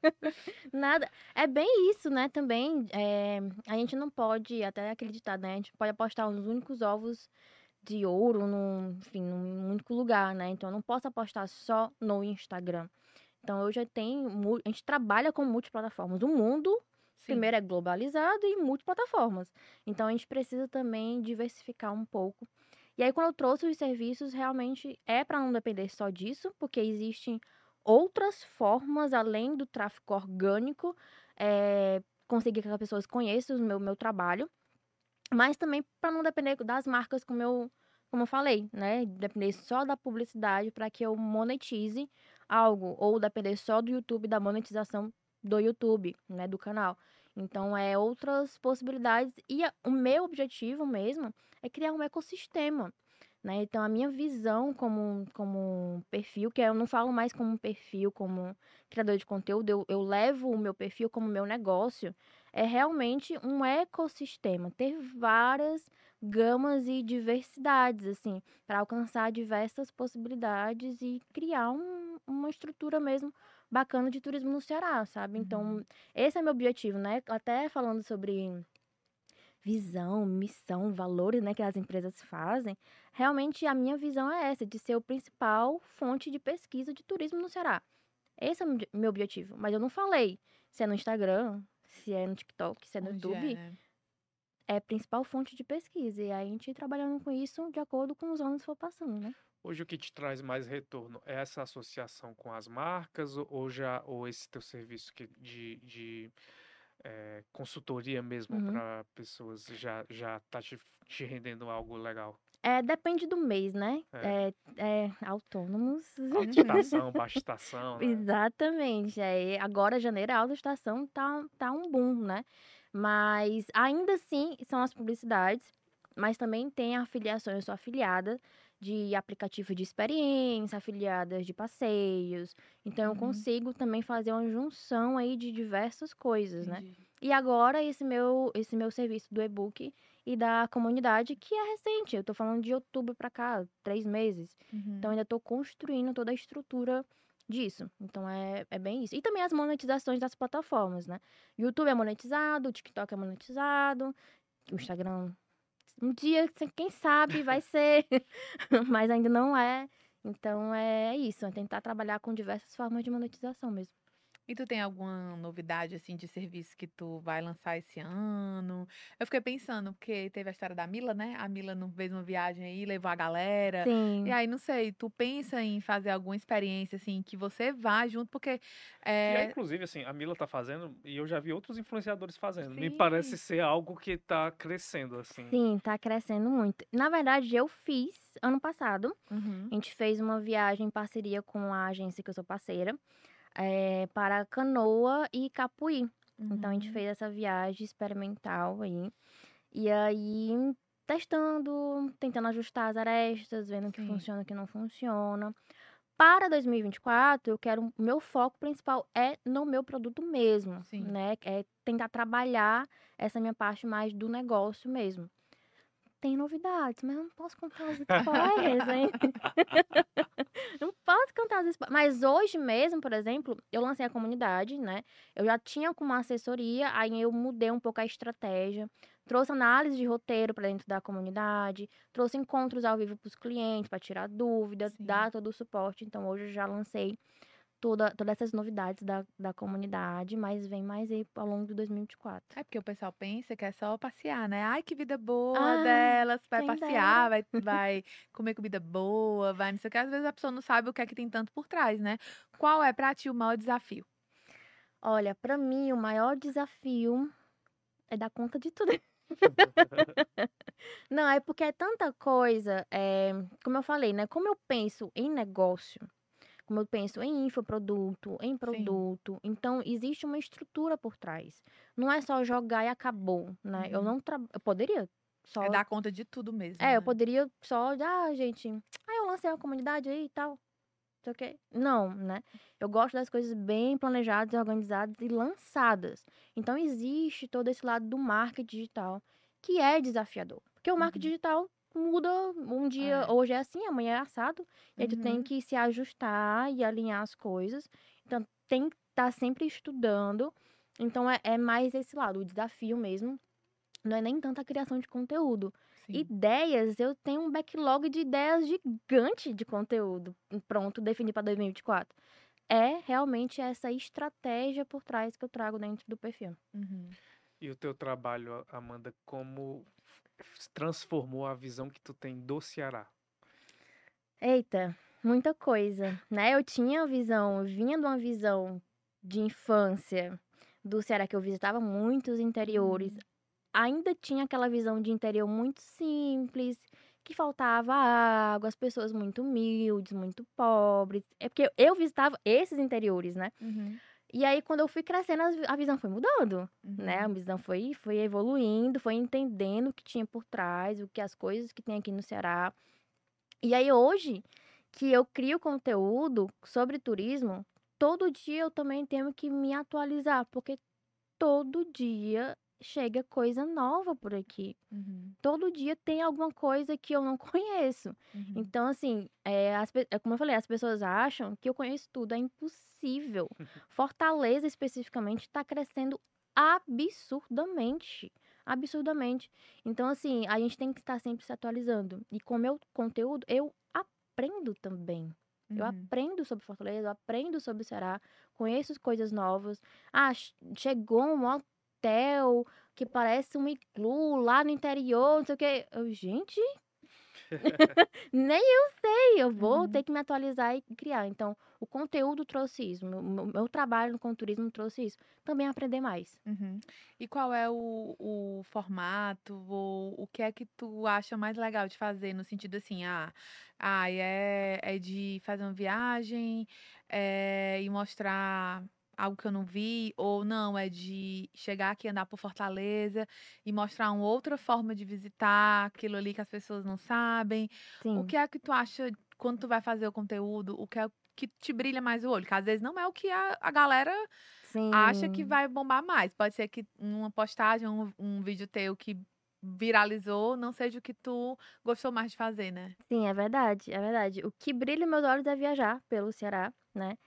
Nada. É bem isso, né? Também, é, a gente não pode, até acreditar, né? A gente pode apostar os únicos ovos de ouro num, enfim, num único lugar, né? Então, eu não posso apostar só no Instagram. Então, eu já tenho, a gente trabalha com multiplataformas. O mundo,
Sim.
primeiro, é globalizado e multiplataformas. Então, a gente precisa também diversificar um pouco. E aí, quando eu trouxe os serviços, realmente é para não depender só disso, porque existem outras formas, além do tráfego orgânico, é, conseguir que as pessoas conheçam o meu, meu trabalho, mas também para não depender das marcas como eu como eu falei, né? Depender só da publicidade para que eu monetize algo, ou depender só do YouTube, da monetização do YouTube, né? Do canal. Então, é outras possibilidades. E o meu objetivo mesmo é criar um ecossistema. Né? Então, a minha visão como, como perfil, que eu não falo mais como um perfil, como criador de conteúdo, eu, eu levo o meu perfil como meu negócio, é realmente um ecossistema, ter várias gamas e diversidades, assim, para alcançar diversas possibilidades e criar um- uma estrutura mesmo bacana de turismo no Ceará, sabe? Então, esse é meu objetivo, né? Até falando sobre visão, missão, valores, né, que as empresas fazem, realmente a minha visão é essa, de ser o principal fonte de pesquisa de turismo no Ceará. Esse é o meu- objetivo. Mas eu não falei se é no Instagram, se é no TikTok, se é no
Onde
YouTube.
é, né?
É a principal fonte de pesquisa. E aí a gente trabalhando com isso de acordo com os anos que for passando, né?
Hoje o que te traz mais retorno é essa associação com as marcas ou- ou já ou esse teu serviço que de, de eh, consultoria mesmo
Uhum.
para pessoas já já tá te, te rendendo algo legal?
É, depende do mês, né?
É.
É, é autônomos.
Alta estação, baixa estação, né?
Exatamente. Aí, agora, janeiro, a alta estação tá, tá um boom, né? Mas ainda assim são as publicidades, mas também tem afiliações, eu sou afiliada de aplicativo de experiência, afiliadas de passeios. Então eu
Uhum.
consigo também fazer uma junção aí de diversas coisas, né?
Entendi.
E agora esse meu esse meu serviço do e-book e da comunidade, que é recente. Eu tô falando de outubro pra cá, três meses.
Uhum.
Então, ainda estou construindo toda a estrutura disso. Então, é, é bem isso. E também as monetizações das plataformas, né? YouTube é monetizado, o TikTok é monetizado, o Instagram. Um dia, quem sabe, vai ser, mas ainda não é. Então, é isso. É tentar trabalhar com diversas formas de monetização mesmo.
E tu tem alguma novidade, assim, de serviço que tu vai lançar esse ano? Eu fiquei pensando, porque teve a história da Mila, né? A Mila não fez uma viagem aí, levou a galera.
Sim.
E aí, não sei, tu pensa em fazer alguma experiência, assim, que você vá junto, porque...
Que é,
É,
inclusive, assim, a Mila tá fazendo e eu já vi outros influenciadores fazendo. Me
Sim.
parece ser algo que tá crescendo, assim.
Sim, tá crescendo muito. Na verdade, eu fiz ano passado.
Uhum.
A gente fez uma viagem em parceria com a agência que eu sou parceira, eh, para Canoa e Capuí. Então a gente
Uhum.
fez essa viagem experimental aí. E aí, testando, tentando ajustar as arestas, vendo o que funciona e o que não funciona. Para 2024, eu quero. O meu foco principal é no meu produto mesmo,
Sim.
né? É tentar trabalhar essa minha parte mais do negócio mesmo. Tem novidades, mas eu não posso contar os spoilers, hein? não posso contar os spoilers. Mas hoje mesmo, por exemplo, eu lancei a comunidade, né? Eu já tinha com uma assessoria, aí eu mudei um pouco a estratégia. Trouxe análise de roteiro para dentro da comunidade, trouxe encontros ao vivo para os clientes, para tirar dúvidas,
Sim.
dar todo o suporte. Então, hoje eu já lancei toda, todas essas novidades da, da comunidade, mas vem mais aí ao longo de 2024.
É porque o pessoal pensa que é só passear, né? Ai, que vida boa
Ah,
delas, vai passear, vai, vai comer comida boa, vai não sei o que. Às vezes a pessoa não sabe o que é que tem tanto por trás, né? Qual é pra ti o maior desafio?
Olha, para mim, o maior desafio é dar conta de tudo. Não, é porque é tanta coisa, é, como eu falei, né? Como eu penso em negócio, como eu penso em infoproduto, em produto, então existe uma estrutura por trás. Não é só jogar e acabou, né? Eu
Uhum.
não tra... eu poderia só
É dar conta de tudo mesmo.
É, eu
né?
poderia só, ah, gente, ah, eu lancei uma comunidade aí e tal. não sei o quê. Não, né? Eu gosto das coisas bem planejadas, organizadas e lançadas. Então existe todo esse lado do marketing digital que é desafiador. Porque o marketing
Uhum.
digital muda um dia,
É.
hoje é assim, amanhã é assado, e aí tu tem
Uhum.
que se ajustar e alinhar as coisas. Então tem que estar sempre estudando. Então é, é mais esse lado, o desafio mesmo. Não é nem tanta criação de conteúdo.
Sim.
Ideias, eu tenho um backlog de ideias gigante de conteúdo pronto, definido para 2024. É realmente essa estratégia por trás que eu trago dentro do perfil.
Uhum.
E o teu trabalho, Amanda, como transformou a visão que tu tem do Ceará?
Eita, muita coisa, né? Eu tinha a visão, eu vinha de uma visão de infância do Ceará que eu visitava muitos interiores.
Uhum.
Ainda tinha aquela visão de interior muito simples, que faltava água, as pessoas muito humildes, muito pobres. É porque eu visitava esses interiores, né?
Uhum.
E aí, quando eu fui crescendo, a visão foi mudando, né? A
Uhum.
visão foi, foi evoluindo, foi entendendo o que tinha por trás, o que as coisas que tem aqui no Ceará. E aí, hoje, que eu crio conteúdo sobre turismo, todo dia eu também tenho que me atualizar, porque todo dia chega coisa nova por aqui.
Uhum.
Todo dia tem alguma coisa que eu não conheço.
Uhum.
Então, assim, é, as é como eu falei, as pessoas acham que eu conheço tudo. É impossível. Fortaleza, especificamente, está crescendo absurdamente. Absurdamente. Então, assim, a gente tem que estar sempre se atualizando. E com o meu conteúdo, eu aprendo também. Eu
Uhum.
aprendo sobre Fortaleza, eu aprendo sobre o Ceará, conheço coisas novas. Ah, ch- chegou um hotel que parece um iglu lá no interior, não sei o quê. Eu, gente, nem eu sei, eu vou
Uhum.
ter que me atualizar e criar. Então, o conteúdo trouxe isso, meu, meu- trabalho no turismo trouxe isso. Também aprender mais.
Uhum. E qual é o, o formato ou o que é que tu acha mais legal de fazer no sentido assim, ah, ah é, é de fazer uma viagem é, e mostrar algo que eu não vi, ou não, é de chegar aqui, andar por Fortaleza e mostrar uma outra forma de visitar aquilo ali que as pessoas não sabem.
Sim.
O que é que tu acha quando tu vai fazer o conteúdo? O que é que te brilha mais o olho? Que às vezes não é o que a, a galera
Sim.
acha que vai bombar mais. Pode ser que uma postagem, um, um vídeo teu que viralizou, não seja o que tu gostou mais de fazer, né?
Sim, é verdade, é verdade. O que brilha meus olhos é viajar pelo Ceará, né?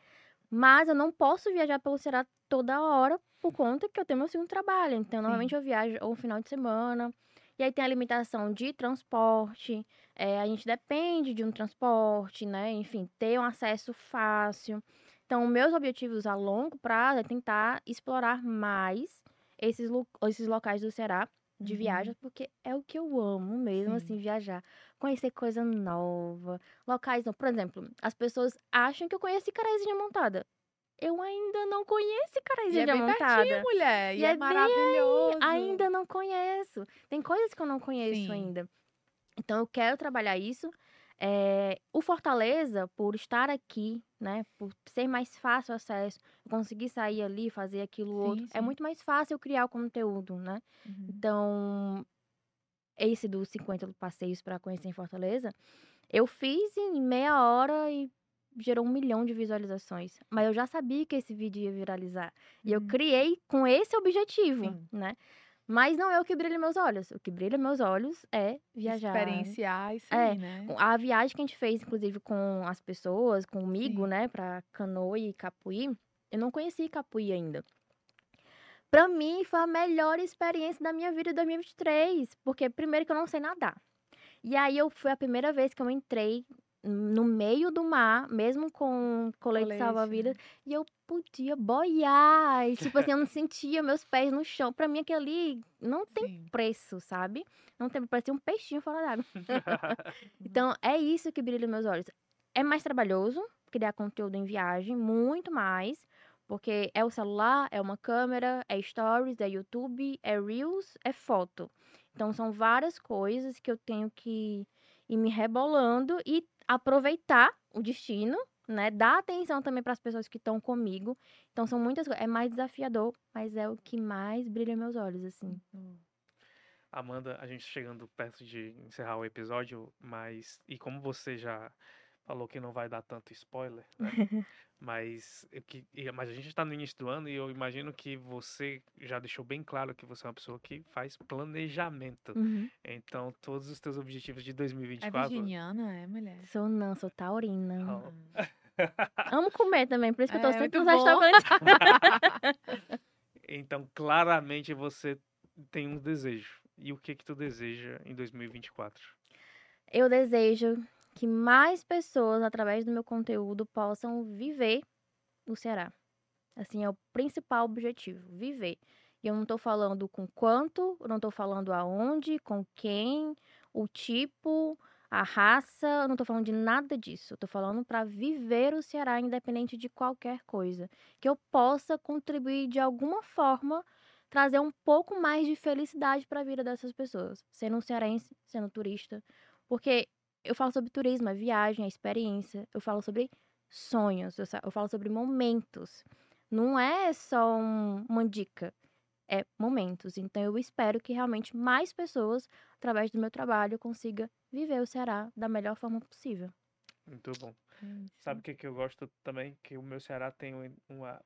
Mas eu não posso viajar pelo Ceará toda hora por conta que eu tenho meu segundo trabalho. Então, normalmente eu viajo ou final de semana. E aí tem a limitação de transporte. é, a gente depende de um transporte, né? Enfim, ter um acesso fácil. Então, meus objetivos a longo prazo é tentar explorar mais esses, lo- esses locais do Ceará de
Uhum.
viagem, porque é o que eu amo mesmo,
Sim.
assim, viajar. Conhecer coisa nova, locais novos. Por exemplo, as pessoas acham que eu conheço Icaraízinha Montada. Eu ainda não conheço
E é bem
Montada.
pertinho, mulher. E,
E
é,
é
maravilhoso.
Ainda não conheço. Tem coisas que eu não conheço
Sim.
ainda. Então eu quero trabalhar isso. É, o Fortaleza, por estar aqui, né, por ser mais fácil o acesso, conseguir sair ali, fazer aquilo
Sim,
outro, é
sim.
muito mais fácil criar o conteúdo, né?
Uhum.
Então, esse dos 50 passeios para conhecer em Fortaleza, eu fiz em meia hora e gerou um milhão de visualizações. Mas eu já sabia que esse vídeo ia viralizar. E eu
Uhum.
criei com esse objetivo,
Sim.
né? Mas não é o que brilha meus olhos. O que brilha meus olhos é viajar.
Experienciar isso
É,
né?
A viagem que a gente fez, inclusive, com as pessoas, comigo,
Sim.
né, pra Canoa e Capuí, eu não conheci Capuí ainda. Pra mim, foi a melhor experiência da minha vida em 2023, porque primeiro que eu não sei nadar. E aí eu foi a primeira vez que eu entrei no meio do mar, mesmo com colete,
Colete,
salva-vidas,
né?
e eu podia boiar, e, tipo assim, eu não sentia meus pés no chão. Pra mim aquilo ali não tem
Sim.
preço, sabe? Não tem, parecia um peixinho fora d'água. Então, é isso que brilha meus olhos. É mais trabalhoso criar conteúdo em viagem, muito mais, porque é o celular, é uma câmera, é stories, é YouTube, é reels, é foto. Então, são várias coisas que eu tenho que ir me rebolando e aproveitar o destino, né? Dar atenção também para as pessoas que estão comigo. Então, são muitas coisas. É mais desafiador, mas é o que mais brilha meus olhos, assim.
Hum.
Amanda, a gente chegando perto de encerrar o episódio, mas e como você já falou que não vai dar tanto spoiler, né? mas, eu que, mas a gente está no início do ano e eu imagino que você já deixou bem claro que você é uma pessoa que faz planejamento.
Uhum.
Então, todos os teus objetivos de
É
2024.
virginiana, é, mulher?
Sou não, sou taurina.
Hum.
Amo comer também, por isso que eu tô
É,
sempre nos restaurantes.
Então, claramente você tem um desejo. E o que que tu deseja em 2024?
Eu desejo que mais pessoas, através do meu conteúdo, possam viver o Ceará. Assim, é o principal objetivo, viver. E eu não tô falando com quanto, eu não tô falando aonde, com quem, o tipo, a raça, eu não tô falando de nada disso. Eu tô falando para viver o Ceará independente de qualquer coisa. Que eu possa contribuir de alguma forma, trazer um pouco mais de felicidade para a vida dessas pessoas. Sendo um cearense, sendo turista, Porque eu falo sobre turismo, é viagem, é experiência. Eu falo sobre sonhos, eu, falo sobre momentos. Não é só um- uma dica, é momentos. Então eu espero que realmente mais pessoas, através do meu trabalho, consiga viver o Ceará da melhor forma possível.
Muito bom.
Hum,
Sabe o que, que eu gosto também? Que o meu Ceará tem um- uma.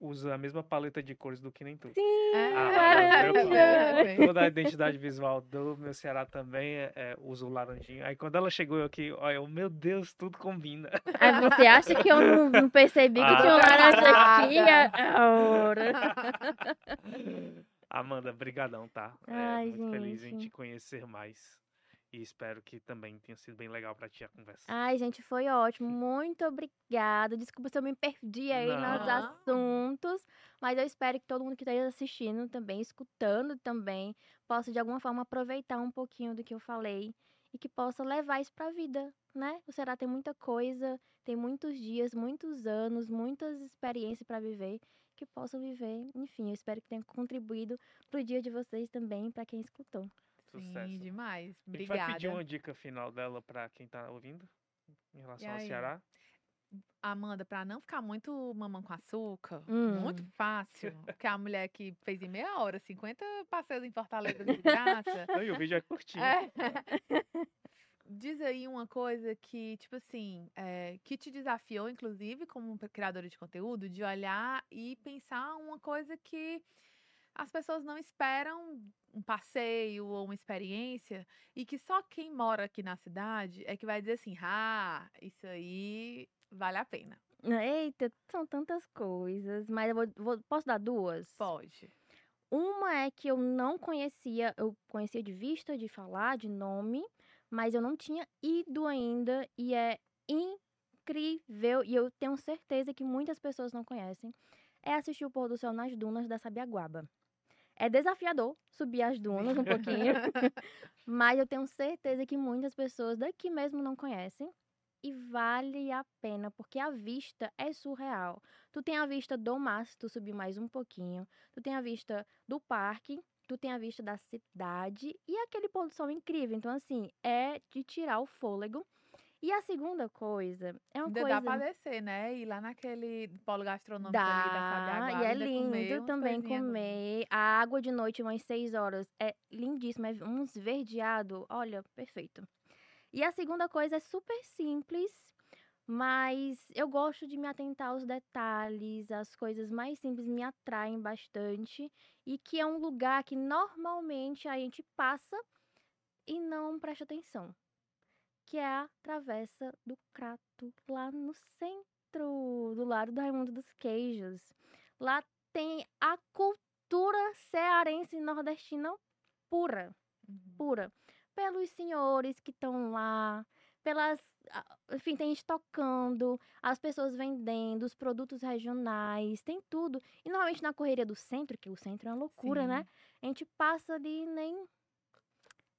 Usa a mesma paleta de cores do que nem tu.
Sim,
É,
Ah, eu-
maravilhoso.
Toda a identidade visual do meu Ceará também é, é, usa o laranjinho. Aí quando ela chegou aqui, olha, eu, meu Deus, tudo combina.
Aí você acha que eu não, não percebi que
Ah.
tinha um laranja aqui? É hora.
Amanda, brigadão, tá? É,
Ai,
muito feliz em
gente.
te conhecer mais. E espero que também tenha sido bem legal pra ti a conversa.
Ai, gente, foi ótimo. Muito obrigada. Desculpa se eu me perdi aí nos
Não.
assuntos, mas eu espero que todo mundo que esteja assistindo também, escutando também, possa de alguma forma aproveitar um pouquinho do que eu falei e que possa levar isso para a vida, né? O Ceará tem muita coisa, tem muitos dias, muitos anos, muitas experiências para viver, que possam viver. Enfim, eu espero que tenha contribuído pro dia de vocês também, para quem escutou.
Sucesso.
Sim, demais.
A gente vai pedir
Obrigada.
uma dica final dela pra quem tá ouvindo em relação ao? Ceará.
Amanda, pra não ficar muito mamão com açúcar,
Hum.
muito fácil, porque a mulher que fez em meia hora 50 passeios em Fortaleza de graça.
Não, e o vídeo é curtinho.
É. Diz aí uma coisa que, tipo assim, é, que te desafiou, inclusive, como criadora de conteúdo, de olhar e pensar uma coisa que as pessoas não esperam um passeio ou uma experiência e que só quem mora aqui na cidade é que vai dizer assim, ah, isso aí vale a pena.
Eita, são tantas coisas, mas eu vou, vou- posso dar duas?
Pode.
Uma é que eu não conhecia, eu conhecia de vista, de falar, de nome, mas eu não tinha ido ainda e é incrível e eu tenho certeza que muitas pessoas não conhecem. É assistir o pôr do sol nas dunas da Sabiaguaba. É desafiador subir as dunas um pouquinho, mas eu tenho certeza que muitas pessoas daqui mesmo não conhecem e vale a pena, porque a vista é surreal. Tu tem a vista do mar, se tu subir mais um pouquinho. Tu tem a vista do parque, tu tem a vista da cidade e aquele pôr do sol incrível. Então, assim, é de tirar o fôlego. E a segunda coisa é uma
Ainda
coisa.
dá pra descer, né? Ir lá naquele polo gastronômico ali da
Dá,
Sabiaguaba.
e é
comer
lindo
umas
também comer. A água de noite, umas 6 horas, é lindíssimo. É uns verdeado, olha, perfeito. E a segunda coisa é super simples, mas eu gosto de me atentar aos detalhes, as coisas mais simples me atraem bastante. E que é um lugar que normalmente a gente passa e não presta atenção. Que é a Travessa do Crato, lá no centro, do lado do Raimundo dos Queijos. Lá tem a cultura cearense nordestina pura,
Uhum.
pura. Pelos senhores que estão lá, pelas. Enfim, tem gente tocando, as pessoas vendendo, os produtos regionais, tem tudo. E normalmente na correria do centro, que o centro é uma loucura, né?
Sim.
A gente passa ali nem.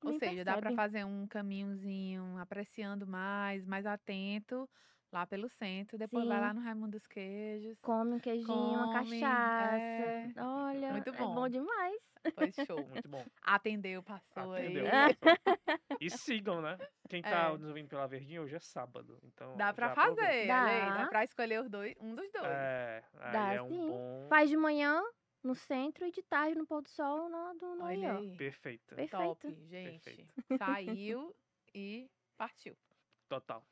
Ou
nem
seja, dá pra
percebe.
fazer um caminhozinho apreciando mais, mais atento lá pelo centro. Depois vai
Sim.
lá no Raimundo dos Queijos.
Come um queijinho, uma
Come,
cachaça.
é.
Olha,
Muito
é bom
bom.
demais.
Foi show.
Muito bom.
Atendeu, passou
Atendeu.
aí.
E sigam, né? Quem tá
É.
nos ouvindo pela Verdinha, hoje é sábado. Então
Dá pra fazer, dá
Dá.
pra escolher os dois, um dos dois.
É, aí
Dá
é um
sim.
bom.
Faz de manhã no centro e de tarde no pôr do sol na, do, no
Olha Rio.
Perfeito.
Perfeito.
Top, gente.
Perfeito.
Saiu e partiu.
Total.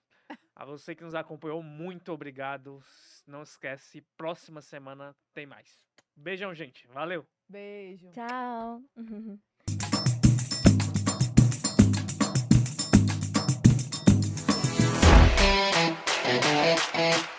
A você que nos acompanhou, muito obrigado. Não esquece, próxima semana tem mais. Beijão, gente. Valeu.
Beijo.
Tchau. Uhum.